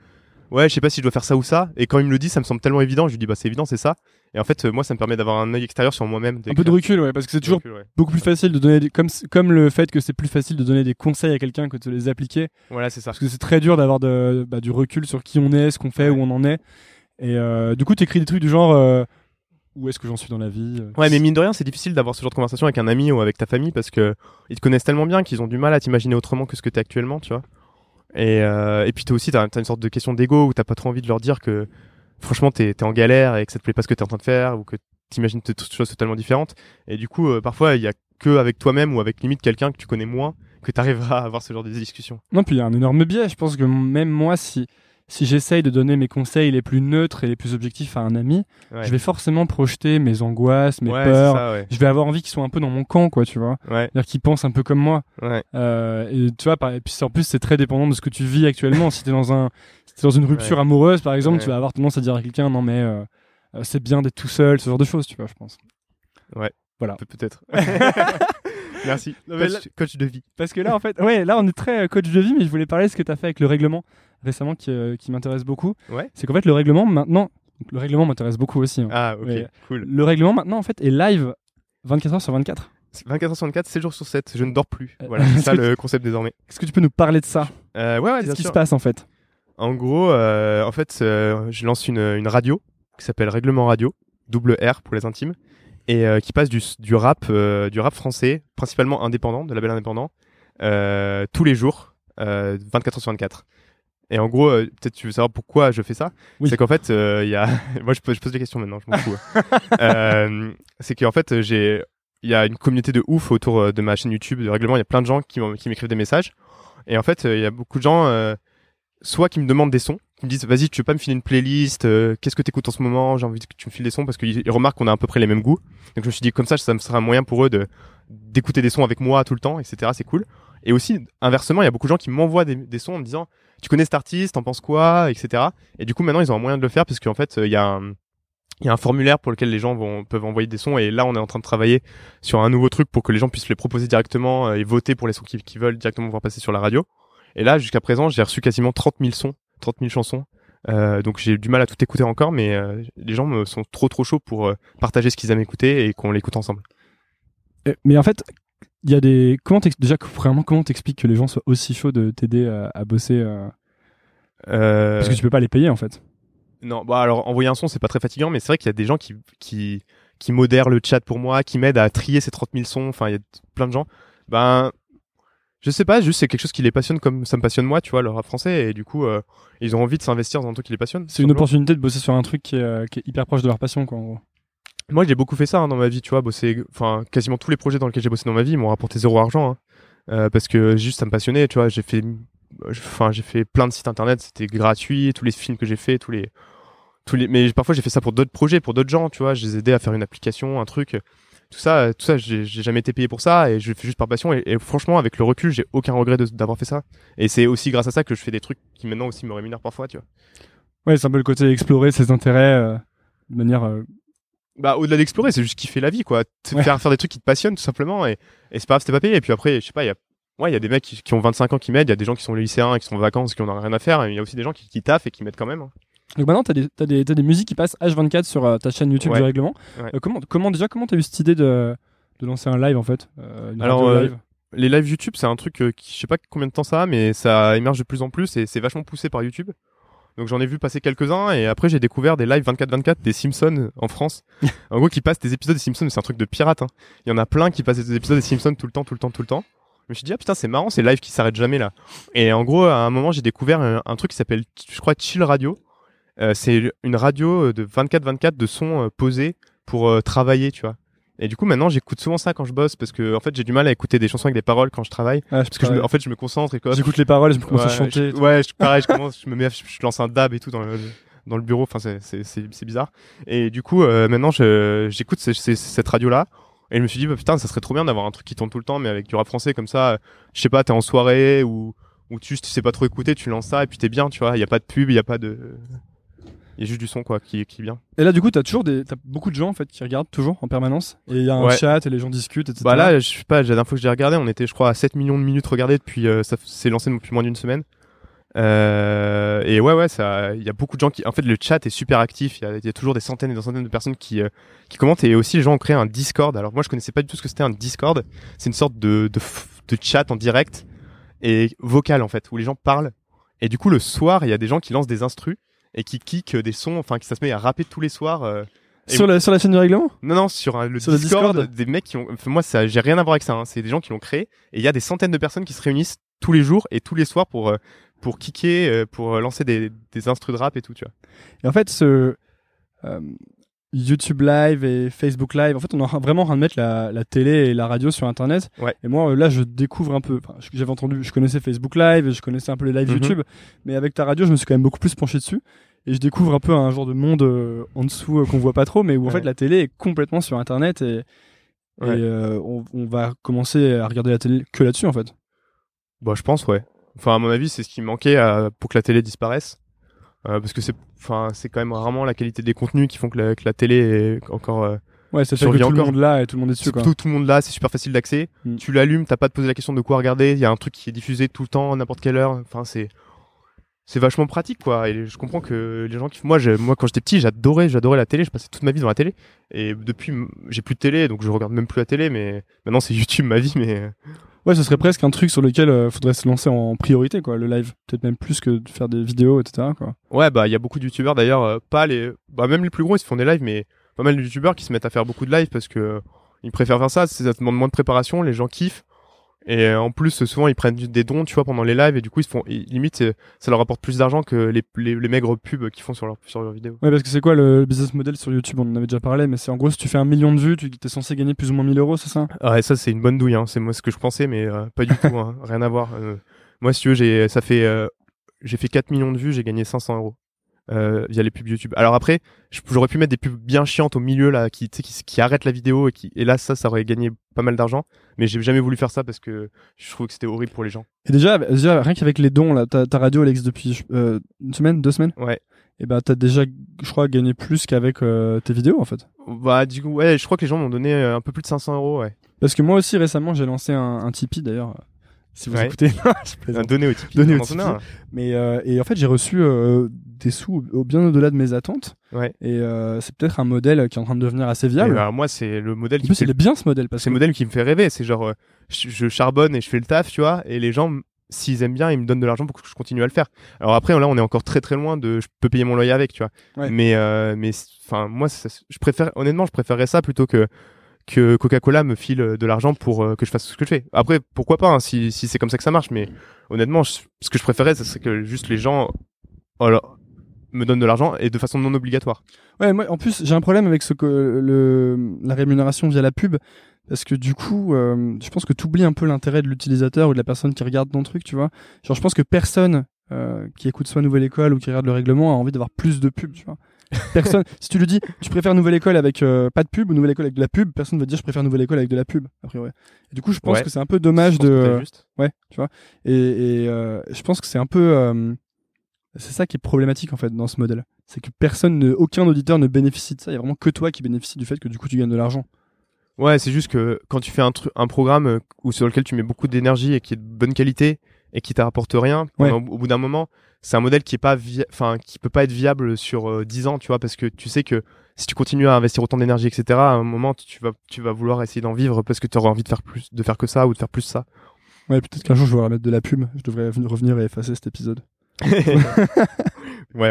ouais, je sais pas si je dois faire ça ou ça, et quand il me le dit, ça me semble tellement évident. Je lui dis, bah c'est évident, c'est ça. Et en fait, euh, moi, ça me permet d'avoir un œil extérieur sur moi-même. Un peu de recul, ouais, parce que c'est toujours beaucoup plus facile de donner des... comme comme le fait que c'est plus facile de donner des conseils à quelqu'un que de les appliquer Voilà, c'est ça. parce que c'est très dur d'avoir de, bah, du recul sur qui on est ce qu'on fait Ouais. où on en est et euh, du coup t'écris des trucs du genre euh, où est-ce que j'en suis dans la vie euh, Ouais, mais mine de rien, c'est difficile d'avoir ce genre de conversation avec un ami ou avec ta famille parce que ils te connaissent tellement bien qu'ils ont du mal à t'imaginer autrement que ce que t'es actuellement, tu vois. Et, euh, et puis toi aussi, t'as as une sorte de question d'ego où t'as pas trop envie de leur dire que franchement t'es es en galère et que ça te plaît pas ce que t'es en train de faire ou que t'imagines des choses totalement différentes. Et du coup, euh, parfois, il y a que avec toi-même ou avec limite quelqu'un que tu connais moins que t'arriveras à avoir ce genre de discussion. non puis il y a un énorme biais je pense que même moi si si j'essaye de donner mes conseils les plus neutres et les plus objectifs à un ami Ouais. je vais forcément projeter mes angoisses mes ouais, peurs ça, ouais. je vais avoir envie qu'ils soient un peu dans mon camp quoi tu vois Ouais, c'est-à-dire qu'ils pensent un peu comme moi ouais. Euh, et tu vois, par- et puis en plus, c'est très dépendant de ce que tu vis actuellement. si t'es dans un, si t'es dans une rupture Ouais. amoureuse, par exemple, Ouais. tu vas avoir tendance à dire à quelqu'un, non mais euh, euh, c'est bien d'être tout seul, ce genre de choses, tu vois, je pense. Pe- Peut-être. Merci. Non, coach, coach de vie. Parce que là, en fait, ouais, là, on est très euh, coach de vie, mais je voulais parler de ce que t'as fait avec le règlement récemment, qui, euh, qui m'intéresse beaucoup. Ouais. C'est qu'en fait, le règlement maintenant, le règlement m'intéresse beaucoup aussi. hein. Ah, ok, cool. Le règlement maintenant, en fait, est live 24 heures sur 24. 24 64, 7 jours sur 7, je ne dors plus. Euh, Voilà, c'est ça le concept désormais. Est-ce que tu peux nous parler de ça? Euh, ouais, Qu'est-ce qui se passe en fait? En gros, euh, en fait, je lance une, une radio qui s'appelle Règlement Radio, double R pour les intimes, et euh, qui passe du, du rap, euh, du rap français, principalement indépendant, de label indépendant, euh, tous les jours, euh, 24 heures sur 24. Et en gros, peut-être tu veux savoir pourquoi je fais ça. Oui. C'est qu'en fait, il y a, moi je pose, je pose des questions maintenant, je m'en fous. euh, c'est qu'en fait, j'ai, il y a une communauté de ouf autour de ma chaîne YouTube de règlement. Il y a plein de gens qui, m'écrivent des messages. Et en fait, il y a beaucoup de gens, soit qui me demandent des sons, me disent vas-y, tu veux pas me filer une playlist euh, Qu'est-ce que t'écoutes en ce moment? J'ai envie que tu me files des sons parce qu'ils ils remarquent qu'on a à peu près les mêmes goûts. Donc je me suis dit comme ça, ça me sera un moyen pour eux de d'écouter des sons avec moi tout le temps, etc. C'est cool. Et aussi inversement, il y a beaucoup de gens qui m'envoient des, sons en me disant tu connais cet artiste, t'en penses quoi, etc. Et du coup maintenant ils ont un moyen de le faire parce qu'en fait euh, il y a un il y a un formulaire pour lequel les gens vont, peuvent envoyer des sons et là on est en train de travailler sur un nouveau truc pour que les gens puissent les proposer directement euh, et voter pour les sons qu'ils qu'ils veulent directement voir passer sur la radio. Et là jusqu'à présent j'ai reçu quasiment 30 000 sons, 30 000 chansons. Euh, donc j'ai du mal à tout écouter encore, mais euh, les gens me sont trop trop chauds pour euh, partager ce qu'ils aiment écouter et qu'on l'écoute ensemble. Mais en fait, il y a des. Comment déjà, vraiment, comment t'expliques que les gens soient aussi chauds de t'aider à, à bosser Parce que tu peux pas les payer en fait. Non, bah alors envoyer un son c'est pas très fatigant, mais c'est vrai qu'il y a des gens qui qui qui modèrent le chat pour moi, qui m'aident à trier ces 30 000 sons. Enfin, il y a plein de gens. Ben, je sais pas, juste c'est quelque chose qui les passionne comme ça me passionne moi, tu vois, le rap français, et du coup euh, ils ont envie de s'investir dans un truc qui les passionne. C'est une opportunité de bosser sur un truc qui est, euh, qui est hyper proche de leur passion, quoi, en gros. Moi, j'ai beaucoup fait ça hein, dans ma vie, tu vois, bosser. Enfin, quasiment tous les projets dans lesquels j'ai bossé dans ma vie m'ont rapporté zéro argent, hein. Euh, parce que juste ça me passionnait, tu vois. J'ai fait, enfin, j'ai fait plein de sites internet, c'était gratuit, tous les films que j'ai fait, tous les, tous les. Mais parfois j'ai fait ça pour d'autres projets, pour d'autres gens, tu vois. Je les aidais à faire une application, un truc. Tout ça, tout ça, j'ai jamais été payé pour ça et je le fais juste par passion. Et, et franchement, avec le recul, j'ai aucun regret d'avoir fait ça. Et c'est aussi grâce à ça que je fais des trucs qui maintenant aussi me rémunèrent parfois, tu vois. Ouais, c'est un peu le côté explorer ses intérêts euh, de manière. euh, bah au-delà d'explorer c'est juste kiffer la vie quoi Ouais. faire faire des trucs qui te passionnent tout simplement et, et c'est pas grave t'es pas payé et puis après je sais pas il y a ouais il y a des mecs qui, qui ont 25 ans qui m'aident il y a des gens qui sont lycéens et qui sont en vacances qui en ont rien à faire et il y a aussi des gens qui, qui taffent et qui m'aident quand même hein. Donc maintenant, tu as, as, des, des musiques qui passent H24 sur euh, ta chaîne YouTube Ouais. du règlement. Ouais. Euh, comment, comment déjà, comment tu as eu cette idée de, de lancer un live en fait euh, une Alors, live? Les lives YouTube, c'est un truc qui, je sais pas combien de temps ça a, mais ça émerge de plus en plus et c'est vachement poussé par YouTube. Donc j'en ai vu passer quelques-uns et après j'ai découvert des lives 24-24 des Simpsons en France. en gros, qui passent des épisodes des Simpsons, c'est un truc de pirate. Hein. Il y en a plein qui passent des épisodes des Simpsons tout le temps, tout le temps, tout le temps. Je me suis dit ah putain c'est marrant ces lives qui s'arrêtent jamais là. Et en gros à un moment j'ai découvert un, un truc qui s'appelle je crois Chill Radio. Euh, c'est une radio de 24-24 de sons euh, posés pour euh, travailler tu vois. Et du coup maintenant j'écoute souvent ça quand je bosse parce que en fait j'ai du mal à écouter des chansons avec des paroles quand je travaille Ah, parce que je me- en fait je me concentre et quoi. J'écoute les paroles, je me commence à Ouais, chanter. je- tout. ouais, je, pareil, je commence, je me mets, je, je lance un dab et tout dans le, dans le bureau. Enfin, c'est, bizarre. Et du coup, euh, maintenant, j'écoute ce- ce- cette radio-là. Et je me suis dit, bah, putain, ça serait trop bien d'avoir un truc qui tourne tout le temps, mais avec du rap français comme ça. euh, Je sais pas, t'es en soirée ou, ou tu, tu sais pas trop écouter, tu lances ça et puis t'es bien, tu vois. Il y a pas de pub, il y a pas de, il y a juste du son, quoi, qui, qui est bien. Et là, du coup, t'as toujours des, t'as beaucoup de gens en fait qui regardent toujours en permanence. Et il y a un Ouais. chat et les gens discutent, etc. Bah là, je sais pas, la dernière fois que j'ai regardé, on était, je crois, à 7 millions de minutes regardées depuis, euh, ça s'est lancé depuis moins d'une semaine. Euh, et ouais, ouais, ça, il y a beaucoup de gens qui, en fait, le chat est super actif. Il y y a toujours des centaines et des centaines de personnes qui, euh, qui commentent. Et aussi, les gens ont créé un Discord. Alors moi, je connaissais pas du tout ce que c'était un Discord. C'est une sorte de, de, de chat en direct et vocal en fait, où les gens parlent. Et du coup, le soir, il y a des gens qui lancent des instrus et qui kickent des sons, enfin, qui ça se met à rapper tous les soirs. euh, sur la sur la chaîne du règlement. non, non, sur un- le, Sur le Discord, Discord des mecs qui ont. enfin, moi, ça, j'ai rien à voir avec ça. hein. C'est des gens qui l'ont créé. Et il y a des centaines de personnes qui se réunissent tous les jours et tous les soirs pour euh, pour kicker, euh, pour euh, lancer des des instrus de rap et tout, tu vois. Et en fait, ce euh, YouTube Live et Facebook Live, en fait, on est vraiment en train de mettre la, la télé et la radio sur Internet. Ouais. Et moi, euh, là, je découvre un peu. Enfin, j'avais entendu, je connaissais Facebook Live, et je connaissais un peu les lives Mhm. YouTube, mais avec ta radio, je me suis quand même beaucoup plus penché dessus. Et je découvre un peu un genre de monde euh, en dessous euh, qu'on voit pas trop, mais où en Ouais. fait la télé est complètement sur Internet et, et, Ouais. euh, on, on va commencer à regarder la télé que là-dessus en fait. Bah, je pense, ouais. Enfin, à mon avis, c'est ce qui manquait à- pour que la télé disparaisse. Parce que c'est, enfin, c'est quand même rarement la qualité des contenus qui font que la, que la télé est encore. euh, Ouais, c'est fait que tout le monde là et tout le monde est dessus quoi. tout, tout le monde là, c'est super facile d'accès. Mm. Tu l'allumes, t'as pas te poser la question de quoi regarder. Il y a un truc qui est diffusé tout le temps, à n'importe quelle heure. Enfin, c'est c'est vachement pratique quoi. Et je comprends que les gens qui, moi, je- moi quand j'étais petit, j'adorais, j'adorais la télé. Je passais toute ma vie dans la télé. Et depuis, j'ai plus de télé, donc je regarde même plus la télé. Mais maintenant, c'est YouTube ma vie. Mais Ouais, ce serait presque un truc sur lequel euh, faudrait se lancer en priorité, quoi, le live. Peut-être même plus que de faire des vidéos, etc. Quoi. ouais, bah il y a beaucoup de youtubeurs d'ailleurs, euh, pas les, bah même les plus gros, ils se font des lives, mais pas mal de youtubeurs qui se mettent à faire beaucoup de lives parce que euh, ils préfèrent faire ça. Ça demande moins de préparation, les gens kiffent. Et euh, en plus, souvent, ils prennent des dons, tu vois, pendant les lives, et du coup, ils se font, ils- limite, c'est- ça leur apporte plus d'argent que les, les, les maigres pubs qu'ils font sur leurs sur leurs vidéos. Ouais, parce que c'est quoi le business model sur YouTube? On en avait déjà parlé, mais c'est en gros, si tu fais un million de vues, tu es censé gagner plus ou moins 1000 euros, c'est ça? Ah, et ça, c'est une bonne douille, hein. C'est moi ce que je pensais, mais euh, pas du tout, hein. Rien à voir. Euh, moi, si tu veux, j'ai, ça fait, euh, j'ai fait 4 millions de vues, j'ai gagné 500 euros. Euh, via les pubs YouTube. Alors après, j'aurais pu mettre des pubs bien chiantes au milieu là, qui, tu sais, qui, qui arrêtent la vidéo et qui, et là ça, ça aurait gagné pas mal d'argent. Mais j'ai jamais voulu faire ça parce que je trouve que c'était horrible pour les gens. Et déjà, déjà rien qu'avec les dons, là, ta, ta radio, existe depuis euh, une semaine, deux semaines? Ouais. Et bah, t'as déjà, je crois, gagné plus qu'avec euh, tes vidéos, en fait. Bah du coup, ouais, je crois que les gens m'ont donné euh, un peu plus de 500 euros, ouais. Parce que moi aussi, récemment, j'ai lancé un, un Tipeee, d'ailleurs. Si vous Ouais. écoutez. donné au Tipeee. Donné au donne un. Mais euh, et en fait, j'ai reçu euh, des sous au- bien au-delà de mes attentes. Ouais. Et euh, c'est peut-être un modèle qui est en train de devenir assez viable. alors moi, c'est le modèle en qui plus, me fait il est bien ce modèle parce c'est que le modèle qui me fait rêver. C'est genre, je, je charbonne et je fais le taf, tu vois, et les gens, s'ils aiment bien, ils me donnent de l'argent pour que je continue à le faire. Alors après, là, on est encore très très loin de, je peux payer mon loyer avec, tu vois. Ouais. Mais, euh, mais, enfin, moi, ça- je préfère, honnêtement, je préférerais ça plutôt que que Coca-Cola me file de l'argent pour euh, que je fasse ce que je fais. Après, pourquoi pas, hein, si, si c'est comme ça que ça marche, mais honnêtement, ce que je préférais, ce serait que juste les gens, me donnent de l'argent et de façon non obligatoire. Ouais, moi, en plus, j'ai un problème avec le, la rémunération via la pub. Parce que du coup, euh, je pense que tu oublies un peu l'intérêt de l'utilisateur ou de la personne qui regarde ton truc, tu vois. Genre, je pense que personne euh, qui écoute soit Nouvelle École ou qui regarde le règlement a envie d'avoir plus de pub, tu vois. Personne, si tu lui dis, tu préfères Nouvelle École avec euh, pas de pub ou Nouvelle École avec de la pub, personne va te dire, je préfère Nouvelle École avec de la pub, a priori. Et du coup, je pense Ouais. que c'est un peu dommage Je de. t'as juste. Ouais, tu vois. Et, et euh, je pense que c'est un peu. euh, c'est ça qui est problématique en fait dans ce modèle. C'est que personne, ne, aucun auditeur ne bénéficie de ça. Il y a vraiment que toi qui bénéficie du fait que du coup tu gagnes de l'argent. Ouais, c'est juste que quand tu fais un un programme euh, où sur lequel tu mets beaucoup d'énergie et qui est de bonne qualité et qui t'apporte rien, Ouais. au, au bout d'un moment, c'est un modèle qui est pas, enfin, qui peut pas être viable sur euh, 10 ans, tu vois, parce que tu sais que si tu continues à investir autant d'énergie, etc., à un moment, tu vas, tu vas vouloir essayer d'en vivre parce que tu auras envie de faire plus, de faire que ça ou de faire plus ça. Ouais, peut-être qu'un jour je vais remettre de la pub. Je devrais venir- revenir et effacer cet épisode. ouais,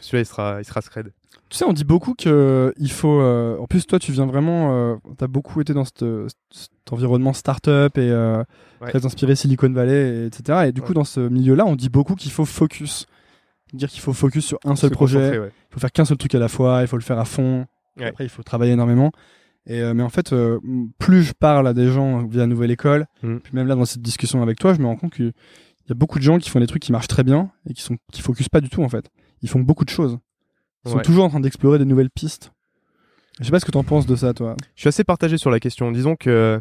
celui-là, il sera, il sera scred. Tu sais, on dit beaucoup que il faut. euh, en plus, toi, tu viens vraiment. Euh, T'as beaucoup été dans cet, cet environnement start-up et euh, Ouais. très inspiré Silicon Valley, et etc. Et du coup, Ouais. dans ce milieu-là, on dit beaucoup qu'il faut focus. Dire qu'il faut focus sur un seul Se projet. ouais. Il faut faire qu'un seul truc à la fois. Il faut le faire à fond. Après, il faut travailler énormément. Et euh, mais en fait, euh, plus je parle à des gens via Nouvelle École, Mm. puis même là dans cette discussion avec toi, je me rends compte qu'il y a beaucoup de gens qui font des trucs qui marchent très bien et qui sont qui focusent pas du tout en fait. Ils font beaucoup de choses. Ils sont toujours en train d'explorer des nouvelles pistes. Je sais pas ce que t'en penses de ça, toi. Je suis assez partagé sur la question. Disons que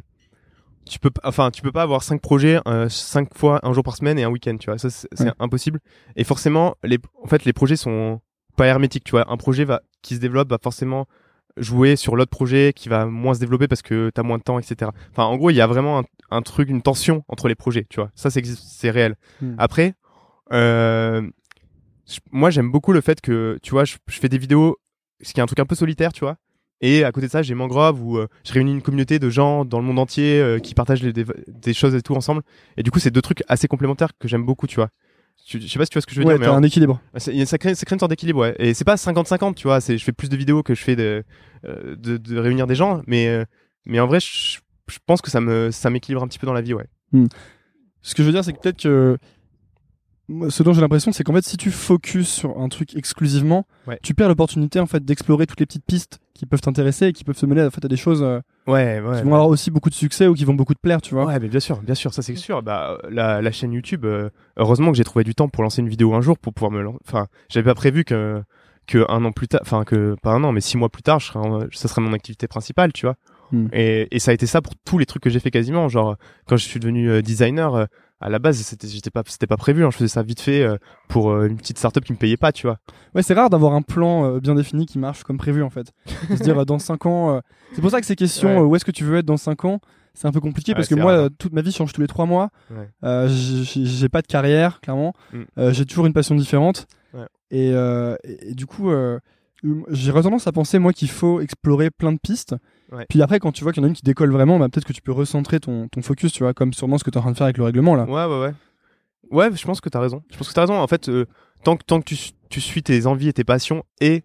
tu peux, pas- enfin, tu peux pas avoir cinq projets euh, cinq fois un jour par semaine et un week-end, tu vois. Ça, c'est c'est Ouais. impossible. Et forcément, les, en fait, les projets sont pas hermétiques, tu vois. Un projet va, qui se développe va forcément jouer sur l'autre projet qui va moins se développer parce que t'as moins de temps, etc. Enfin, en gros, il y a vraiment un, un truc, une tension entre les projets, tu vois. Ça, c'est réel. Hmm. Après, euh, moi, j'aime beaucoup le fait que, tu vois, je, je fais des vidéos, ce qui est un truc un peu solitaire, tu vois. Et à côté de ça, j'ai Mangrove où euh, je réunis une communauté de gens dans le monde entier euh, qui partagent les- des, des choses et tout ensemble. Et du coup, c'est deux trucs assez complémentaires que j'aime beaucoup, tu vois. Je sais pas si tu vois ce que je veux ouais, dire, en- un équilibre. a- ça, crée, ça crée une sorte d'équilibre, ouais. Et c'est pas 50-50, tu vois. Je fais plus de vidéos que je fais de, euh, de, de réunir des gens, mais, euh, mais en vrai, je, je pense que ça me, ça m'équilibre un petit peu dans la vie, ouais. Ce que je veux dire, c'est que peut-être que ce dont j'ai l'impression, c'est qu'en fait, si tu focuses sur un truc exclusivement, Ouais. tu perds l'opportunité en fait d'explorer toutes les petites pistes qui peuvent t'intéresser et qui peuvent se mener en fait à des choses euh, Ouais, ouais. qui vont avoir aussi beaucoup de succès ou qui vont beaucoup te plaire, tu vois. Ouais, mais bien sûr, bien sûr, ça c'est sûr. Bah, la, la chaîne YouTube, euh, heureusement que j'ai trouvé du temps pour lancer une vidéo un jour pour pouvoir me lancer. Enfin, j'avais pas prévu que que un an plus tard, enfin que pas un an, mais six mois plus tard, je serais, en- ça serait mon activité principale, tu vois. Hmm. Et, et ça a été ça pour tous les trucs que j'ai fait quasiment. Genre, quand je suis devenu euh, designer, euh, à la base, c'était, j'étais pas, c'était pas prévu. hein, je faisais ça vite fait euh, pour une petite startup qui me payait pas, tu vois. Ouais, c'est rare d'avoir un plan bien défini qui marche comme prévu en fait. Se dire dans 5 ans. C'est pour ça que ces questions, Ouais. où est-ce que tu veux être dans 5 ans, c'est un peu compliqué Ouais, parce que moi, rare. euh, toute ma vie change tous les 3 mois. Ouais. Euh, j'ai- pas de carrière, clairement. Mm. Euh, j'ai toujours une passion différente. Et, euh, et, et du coup, j'ai tendance à penser, moi, qu'il faut explorer plein de pistes. Ouais. Puis après, quand tu vois qu'il y en a une qui décolle vraiment, bah, peut-être que tu peux recentrer ton, ton focus, tu vois, comme sûrement ce que tu es en train de faire avec le règlement là. Ouais, ouais, ouais. Ouais, je pense que t'as raison. Je pense que t'as raison. En fait, euh, tant que tant que tu, tu suis tes envies et tes passions et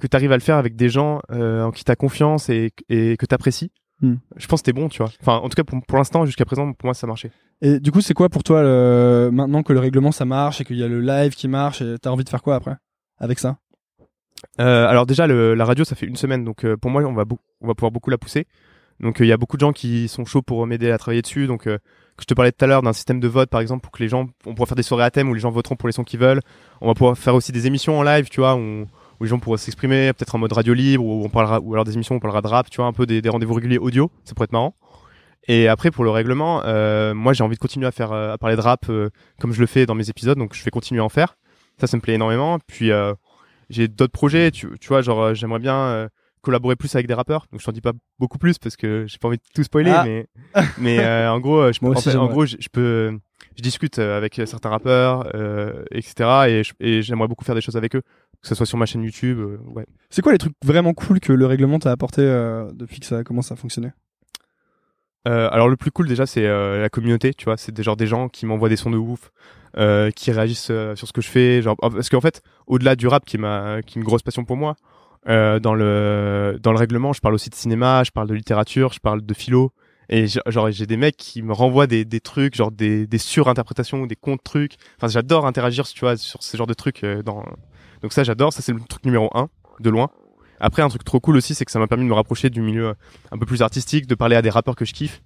que t'arrives à le faire avec des gens euh, en qui t'as confiance et, et que t'apprécies, Hmm. je pense que t'es bon, tu vois. Enfin, en tout cas, pour, pour l'instant, jusqu'à présent, pour moi, ça marchait. Et du coup, c'est quoi pour toi, le... maintenant que le règlement ça marche et qu'il y a le live qui marche, et t'as envie de faire quoi après avec ça? Euh, alors déjà, le, la radio, ça fait une semaine, donc euh, pour moi, on va, on va pouvoir beaucoup la pousser. Donc euh, il y a beaucoup de gens qui sont chauds pour m'aider à travailler dessus. Donc je te parlais tout à l'heure d'un système de vote, par exemple, pour que les gens, on pourra faire des soirées à thème où les gens voteront pour les sons qu'ils veulent. On va pouvoir faire aussi des émissions en live, tu vois, où, où les gens pourront s'exprimer, peut-être en mode radio libre, où on parlera, ou alors des émissions où on parlera de rap, tu vois, un peu des, des rendez-vous réguliers audio. Ça pourrait être marrant. Et après pour le règlement, moi j'ai envie de continuer à faire à parler de rap comme je le fais dans mes épisodes, donc je vais continuer à en faire. Ça, ça me plaît énormément. Puis j'ai d'autres projets, tu, tu vois, genre euh, j'aimerais bien euh, collaborer plus avec des rappeurs. Donc je t'en dis pas beaucoup plus parce que j'ai pas envie de tout spoiler, Ah. mais mais euh, en gros, euh, je, en, aussi, en j'aimerais. gros, je, je peux, je discute avec certains rappeurs, euh, etc. Et, j'aimerais beaucoup faire des choses avec eux, que ce soit sur ma chaîne YouTube. euh, ouais. C'est quoi les trucs vraiment cool que le règlement t'a apporté euh, depuis que ça commence à fonctionner? Euh, alors le plus cool déjà c'est euh, la communauté, tu vois, c'est des gens qui m'envoient des sons de ouf, euh, qui réagissent sur ce que je fais, genre oh, parce qu'en fait au-delà du rap qui est une grosse passion pour moi, dans le règlement je parle aussi de cinéma, je parle de littérature, je parle de philo et genre j'ai des mecs qui me renvoient des des trucs genre des des surinterprétations des contre trucs. Enfin j'adore interagir tu vois sur ce genre de trucs dans donc ça j'adore, ça c'est le truc numéro un de loin. Après, un truc trop cool aussi, c'est que ça m'a permis de me rapprocher du milieu un peu plus artistique, de parler à des rappeurs que je kiffe.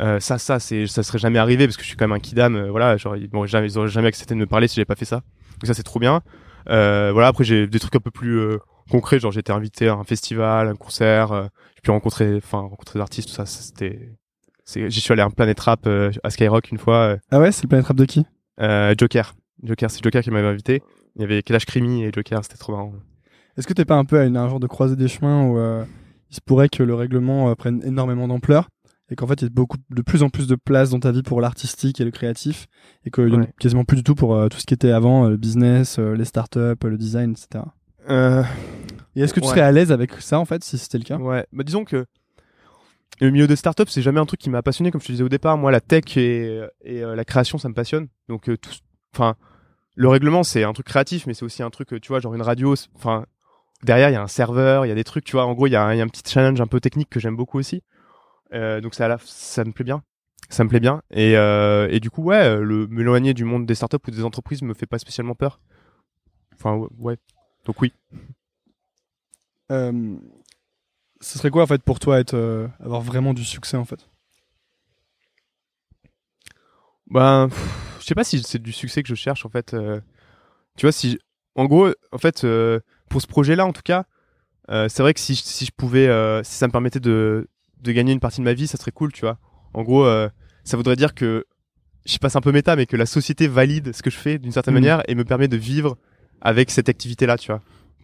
Euh, ça, ça, c'est, ça serait jamais arrivé parce que je suis quand même un kidam. euh, voilà, genre ils m'auraient jamais, ils auraient jamais accepté de me parler si j'avais pas fait ça. Donc ça, c'est trop bien. Euh, voilà, après j'ai des trucs un peu plus euh, concrets, genre j'ai été invité à un festival, un concert, euh, j'ai pu rencontrer, enfin rencontrer des artistes, tout ça, ça, c'était, j'y suis allé à un Planet Rap euh, à Skyrock une fois. euh, Ah ouais, c'est le Planet Rap de qui? Euh, Joker, Joker, c'est Joker qui m'avait invité. Il y avait Kelash Krimi et Joker, c'était trop marrant. Est-ce que t'es pas un peu à une, un genre de croisée des chemins où euh, il se pourrait que le règlement euh, prenne énormément d'ampleur et qu'en fait il y a beaucoup de plus en plus de place dans ta vie pour l'artistique et le créatif et qu'il y en a Ouais. quasiment plus du tout pour euh, tout ce qui était avant le business, les startups, le design, etc. Et est-ce que tu Ouais. serais à l'aise avec ça en fait si c'était le cas? Ouais, bah disons que le milieu de start-up, c'est jamais un truc qui m'a passionné, comme je te disais au départ. Moi, la tech et, et euh, la création, ça me passionne. Donc, euh, tout, enfin, le règlement, c'est un truc créatif, mais c'est aussi un truc, tu vois, genre une radio. Enfin, derrière, il y a un serveur, il y a des trucs, tu vois. En gros, il y, a un il y a un petit challenge un peu technique que j'aime beaucoup aussi. Euh, donc, ça, ça me plaît bien. Ça me plaît bien. Et, euh, et du coup, ouais, le m'éloigner du monde des startups ou des entreprises me fait pas spécialement peur. Enfin, ouais. Donc oui. Euh, Ce serait quoi en fait pour toi être euh, avoir vraiment du succès en fait? Ben, pff, je sais pas si c'est du succès que je cherche en fait. euh, tu vois, si, en gros, en fait, pour ce projet-là, en tout cas, euh, c'est vrai que si, je- si je pouvais, euh, si ça me permettait de, de gagner une partie de ma vie, ça serait cool, tu vois. En gros, euh, ça voudrait dire que, je passe un peu méta, mais que la société valide ce que je fais d'une certaine Mhm. manière et me permet de vivre avec cette activité-là, tu vois,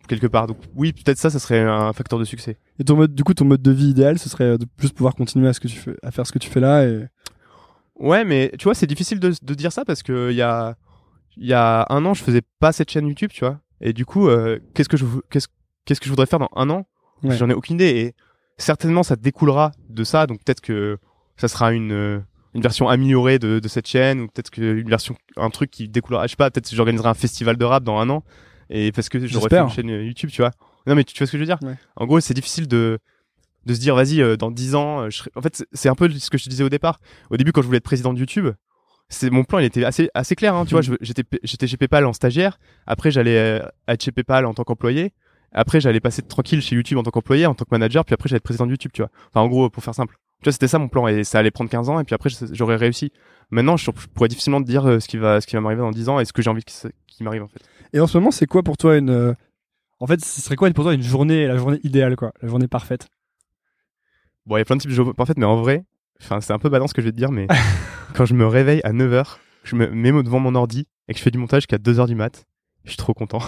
quelque part. Donc oui, peut-être ça, ça serait un facteur de succès. Et ton mode, du coup, ton mode de vie idéal, ce serait de juste pouvoir continuer à ce que tu fais, à faire ce que tu fais là et Ouais, mais tu vois, c'est difficile de, de dire ça parce que il y a, il y a un an, je faisais pas cette chaîne YouTube, tu vois. Et du coup, euh, qu'est-ce que je, vou- qu'est-ce, qu'est-ce que je voudrais faire dans un an? Ouais. J'en ai aucune idée. Et certainement, ça découlera de ça. Donc peut-être que ça sera une, une version améliorée de, de cette chaîne ou peut-être qu'une version, un truc qui découlera. Je sais pas. Peut-être que j'organiserai un festival de rap dans un an. Et parce que j'aurais fait une chaîne YouTube, tu vois. Non, mais tu, tu vois ce que je veux dire? Ouais. En gros, c'est difficile de de se dire vas-y euh, dans 10 ans euh, je serai- en fait c'est- c'est un peu ce que je te disais au départ au début quand je voulais être président de YouTube c'est mon plan il était assez assez clair hein, tu vois je- j'étais j'étais chez PayPal en stagiaire. Après j'allais euh, être chez PayPal en tant qu'employé. Après j'allais passer tranquille chez YouTube en tant qu'employé en tant que manager puis après j'allais être président de YouTube tu vois. Enfin en gros pour faire simple. Tu vois c'était ça mon plan et ça allait prendre 15 ans et puis après j'aurais réussi. Maintenant je, je pourrais difficilement te dire euh, ce qui va ce qui va m'arriver dans 10 ans et ce que j'ai envie qui, qui m'arrive en fait. Et en ce moment, c'est quoi pour toi une euh, En fait, ce serait quoi pour toi une journée, la journée idéale quoi, la journée parfaite? Bon, il y a plein de types de jeux parfaits, mais en vrai, enfin, c'est un peu badant ce que je vais te dire, mais quand je me réveille à 9h, je me mets devant mon ordi et que je fais du montage jusqu'à 2h du mat, je suis trop content.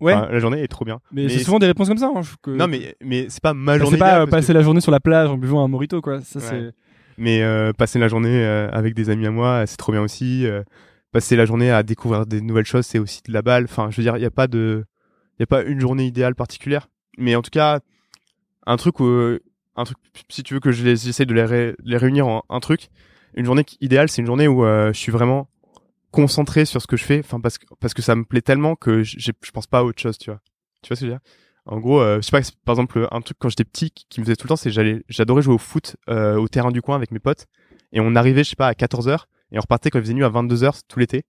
Ouais. Enfin, la journée est trop bien. mais c'est souvent des réponses comme ça. Hein, que- Non, mais, mais c'est pas ma Enfin, journée. c'est pas euh, passer que- la journée sur la plage en buvant un morito quoi. Ça Ouais. c'est. Mais euh, passer la journée euh, avec des amis à moi, c'est trop bien aussi. euh, passer la journée à découvrir des nouvelles choses, c'est aussi de la balle. Enfin, je veux dire, il y a pas de, il a pas une journée idéale particulière. Mais en tout cas, un truc où, un truc, si tu veux que je les j'essaie de les, ré- les réunir en un truc, une journée idéale, c'est une journée où euh, je suis vraiment concentré sur ce que je fais. Enfin, parce que ça me plaît tellement que je pense pas à autre chose, tu vois. Tu vois ce que je veux dire? En gros, euh, je sais pas, par exemple, un truc quand j'étais petit qui me faisait tout le temps, c'est j'allais, j'adorais jouer au foot euh, au terrain du coin avec mes potes et on arrivait, je sais pas, à 14h et on repartait quand il faisait nuit à 22h tout l'été.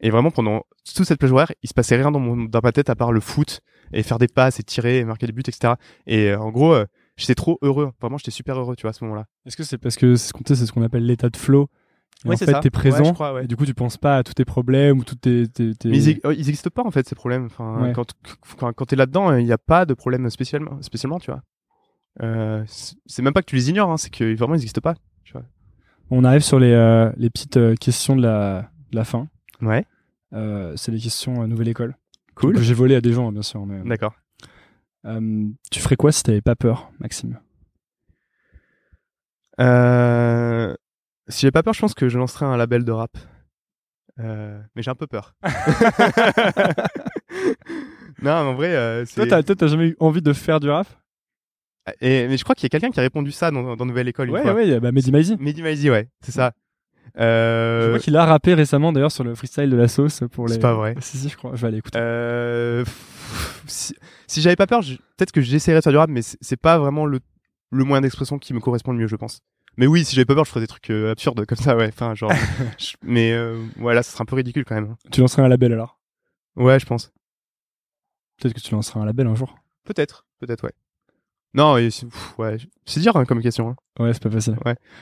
Et vraiment pendant toute cette plage horaire, il se passait rien dans mon dans ma tête à part le foot et faire des passes et tirer et marquer des buts, etc. Et en gros, j'étais trop heureux. Vraiment, j'étais super heureux, tu vois, à ce moment-là. Est-ce que c'est parce que c'est ce qu'on appelle l'état de flow? Et Ouais, en fait, t'es présent Ouais, crois, ouais. et du coup tu penses pas à tous tes problèmes ou toutes tes. tes, tes- Mais ils, oh, ils existent pas en fait ces problèmes. Enfin, quand quand, quand t'es là-dedans, il n'y a pas de problème spécialement, spécialement, tu vois. Euh, c'est même pas que tu les ignores, hein, c'est que vraiment ils existent pas. On arrive sur les, euh, les petites euh, questions de la, de la fin. Ouais. Euh, c'est les questions euh, nouvelle école. Cool. Que j'ai volé à des gens, bien sûr. Mais, D'accord. Euh, tu ferais quoi si t'avais pas peur, Maxime? Euh, si j'ai pas peur, je pense que je lancerai un label de rap. Euh, mais j'ai un peu peur. non, mais en vrai, euh, c'est. Toi, t'as, jamais eu envie de faire du rap? Et, mais je crois qu'il y a quelqu'un qui a répondu ça dans, dans Nouvelle École une Ouais, fois. ouais, bah Mehdi Maizi, ouais, c'est ça. Je crois qu'il a rappé récemment d'ailleurs sur le freestyle de la sauce pour les. C'est pas vrai. Si, si, je crois. Je vais aller écouter. Euh, si, si j'avais pas peur, je- peut-être que j'essaierais de faire du rap, mais c'est pas vraiment le, le moyen d'expression qui me correspond le mieux, je pense. Mais oui, si j'avais pas peur, je ferais des trucs euh, absurdes comme ça, ouais. Enfin, genre. je- mais euh, ouais, là, ça serait un peu ridicule quand même. hein. Tu lancerais un label alors? Ouais, je pense. Peut-être que tu lanceras un label un jour? Peut-être, peut-être, ouais. Non, et c'est pff, ouais, c'est dur hein, comme question. Hein. Ouais, c'est pas facile.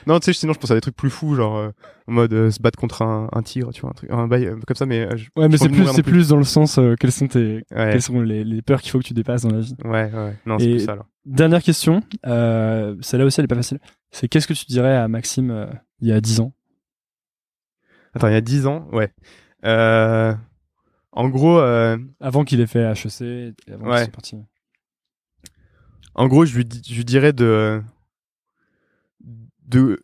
Non, tu sais, sinon je pense à des trucs plus fous, genre euh, en mode euh, se battre contre un, un tigre, tu vois, un truc, un bail euh, comme ça, mais euh, je- Ouais, mais c'est plus, c'est plus. dans le sens quelles sont tes, Ouais, quelles sont les, les peurs qu'il faut que tu dépasses dans la vie. ouais, ouais. Non, c'est ça alors. Dernière question, celle-là aussi elle est pas facile. C'est qu'est-ce que tu dirais à Maxime il y a 10 ans? Attends, il y a 10 ans, ouais. En gros, Avant qu'il ait fait HEC, avant Ouais. qu'il soit parti. en gros, je lui, dis- je lui dirais de, de,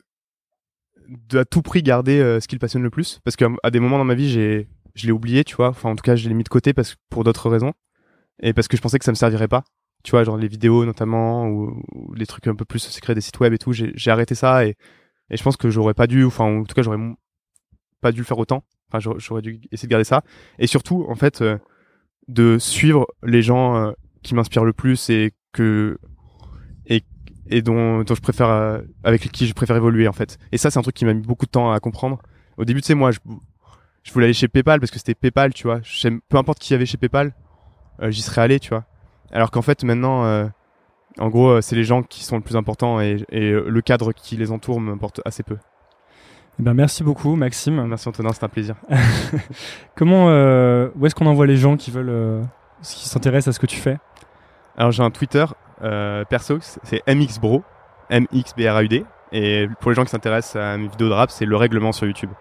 à tout prix garder euh, ce qui le passionne le plus. Parce qu'à des moments dans ma vie j'ai je l'ai oublié tu vois. Enfin en tout cas je l'ai mis de côté parce pour d'autres raisons. Et parce que je pensais que ça me servirait pas. Tu vois genre les vidéos notamment ou, les trucs un peu plus secrets des sites web et tout j'ai arrêté ça et et je pense que j'aurais pas dû enfin en tout cas j'aurais pas dû le faire autant. Enfin j'aurais- j'aurais dû essayer de garder ça. Et surtout en fait euh, de suivre les gens euh, qui m'inspirent le plus et que et dont, dont je préfère euh, avec qui je préfère évoluer en fait. Et ça c'est un truc qui m'a mis beaucoup de temps à comprendre. Au début tu sais moi je, je voulais aller chez PayPal parce que c'était PayPal tu vois. Peu importe qui y avait chez PayPal euh, j'y serais allé tu vois. Alors qu'en fait maintenant euh, en gros c'est les gens qui sont le plus importants et, et le cadre qui les entoure m'importe assez peu. Eh ben, merci beaucoup, Maxime. merci Antonin c'est un plaisir. Comment, euh, où est-ce qu'on envoie les gens qui veulent, euh, qui s'intéressent à ce que tu fais? Alors j'ai un Twitter perso c'est MXBro MXBRAUD et pour les gens qui s'intéressent à mes vidéos de rap c'est le règlement sur YouTube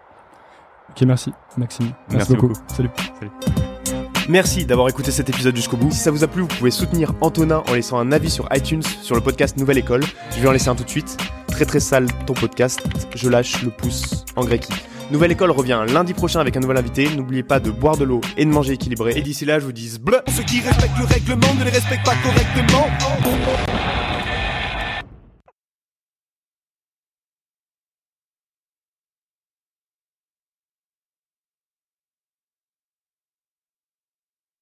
Ok, merci, Maxime. Merci beaucoup. Salut. Merci d'avoir écouté cet épisode jusqu'au bout. Si ça vous a plu, vous pouvez soutenir Antonin en laissant un avis sur iTunes sur le podcast Nouvelle École. Je vais en laisser un tout de suite. Très très sale ton podcast. Je lâche le pouce en grec. Nouvelle École revient lundi prochain avec un nouvel invité. N'oubliez pas de boire de l'eau et de manger équilibré. Et d'ici là, je vous dis bleu. Ceux qui respectent le règlement ne les respectent pas correctement.